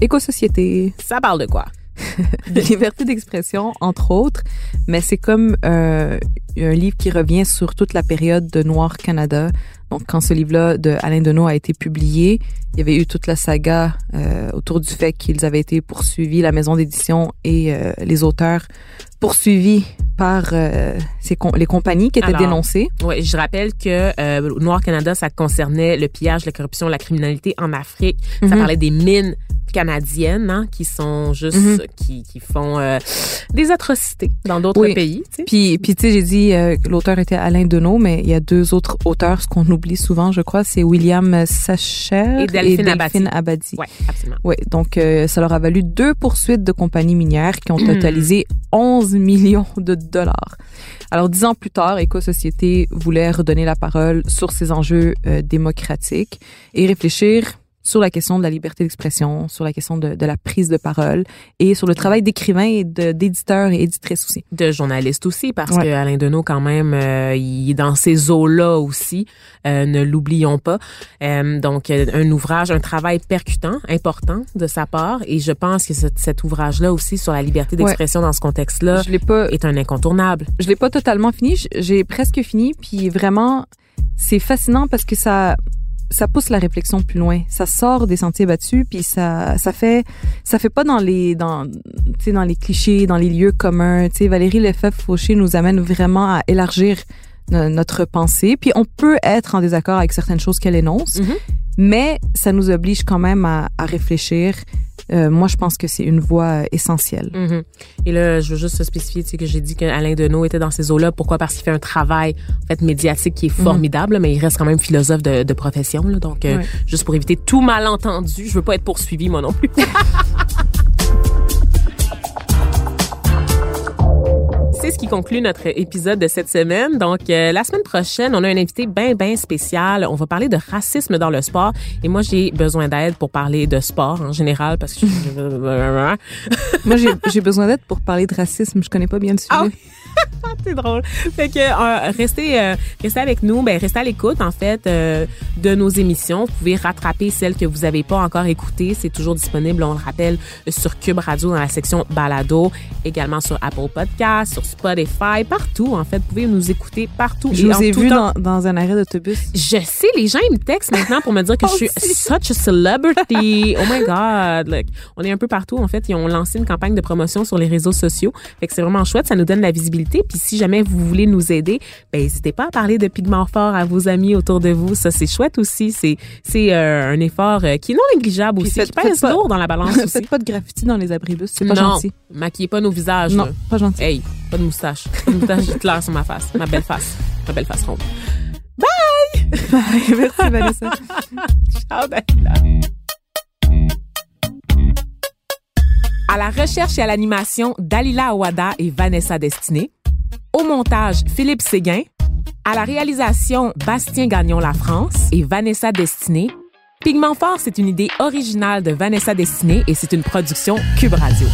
Éco-société. Ça parle de quoi? Liberté d'expression, entre autres. Mais c'est comme euh, un livre qui revient sur toute la période de Noir Canada. Donc, quand ce livre-là de Alain Deneau a été publié, il y avait eu toute la saga euh, autour du fait qu'ils avaient été poursuivis, la maison d'édition et euh, les auteurs poursuivis par euh, ces com- les compagnies qui étaient Alors, dénoncées. Oui, je rappelle que Noir Canada, ça concernait le pillage, la corruption, la criminalité en Afrique. Ça Mhm. parlait des mines canadiennes hein, qui sont juste Mhm. qui, qui font des atrocités dans d'autres Oui. pays. tu sais. Puis, puis tu sais, j'ai dit euh, l'auteur était Alain Deneau, mais il y a deux autres auteurs, ce qu'on oublie souvent, je crois, c'est William Sacher Et Delphine Abadi. Abadi. Ouais, absolument. Oui, donc euh, ça leur a valu deux poursuites de compagnies minières qui ont Mhm. totalisé 11 millions de dollars. Alors, dix ans plus tard, Éco-Société voulait redonner la parole sur ces enjeux euh, démocratiques et réfléchir sur la question de la liberté d'expression, sur la question de, de la prise de parole et sur le travail d'écrivains et d'éditeurs et éditrices aussi. De journalistes aussi, parce Ouais. que Alain Deneau, quand même, euh, il est dans ces eaux-là aussi. Euh, ne l'oublions pas. Euh, donc, euh, un ouvrage, un travail percutant, important de sa part. Et je pense que cet, cet ouvrage-là aussi sur la liberté d'expression dans ce contexte-là Je l'ai pas, est un incontournable. je l'ai pas totalement fini. J'ai presque fini, puis vraiment, c'est fascinant parce que ça, ça pousse la réflexion plus loin. Ça sort des sentiers battus, puis ça, ça fait, ça fait pas dans les, dans, tu sais, dans les clichés, dans les lieux communs. Tu sais, Valérie Lefebvre-Fauché nous amène vraiment à élargir no- notre pensée. Puis on peut être en désaccord avec certaines choses qu'elle énonce, Mhm. mais ça nous oblige quand même à, à réfléchir. Euh, moi, je pense que c'est une voie euh, essentielle. Mhm. Et là, je veux juste spécifier tu sais, que j'ai dit qu'Alain Deneau était dans ces eaux-là. Pourquoi? Parce qu'il fait un travail en fait, médiatique qui est formidable, là, mais il reste quand même philosophe de, de profession. Là, donc, euh, juste pour éviter tout malentendu, je veux pas être poursuivi moi non plus. C'est ce qui conclut notre épisode de cette semaine. Donc, euh, la semaine prochaine, on a un invité bien, bien spécial. On va parler de racisme dans le sport. Et moi, j'ai besoin d'aide pour parler de sport en général parce que je... Moi, j'ai besoin d'aide pour parler de racisme. Je connais pas bien le sujet. Ah oui. C'est drôle. Fait que euh, restez, euh, restez avec nous, ben restez à l'écoute en fait euh, de nos émissions. Vous pouvez rattraper celles que vous n'avez pas encore écoutées. C'est toujours disponible, on le rappelle, sur Cube Radio dans la section balado, également sur Apple Podcast, sur Spotify, partout en fait. Vous pouvez nous écouter partout. Je et vous ai vu dans, dans un arrêt d'autobus. Je sais, les gens ils me textent maintenant pour me dire que je suis such a celebrity. Oh my God. Like, on est un peu partout. En fait, ils ont lancé une campagne de promotion sur les réseaux sociaux. Fait que c'est vraiment chouette. Ça nous donne de la visibilité. Puis si jamais vous voulez nous aider, ben n'hésitez pas à parler de Pigment Fort à vos amis autour de vous. Ça, c'est chouette aussi. C'est c'est euh, un effort euh, qui est non négligeable aussi, faites- qui pèse pas- lourd dans la balance aussi. Faites pas de graffiti dans les abribus, c'est pas non, gentil. maquillez pas nos visages. Non, là. pas gentil. Hey, pas de moustache. De moustache claire sur ma face. Ma belle face. Ma belle face ronde. Merci Vanessa. Ciao, Dalila. À la recherche et à l'animation, Dalila Awada et Vanessa Destiné. Au montage, Philippe Séguin. À la réalisation, Bastien Gagnon La France et Vanessa Destiné. Pigment Fort, c'est une idée originale de Vanessa Destiné et c'est une production Cube Radio.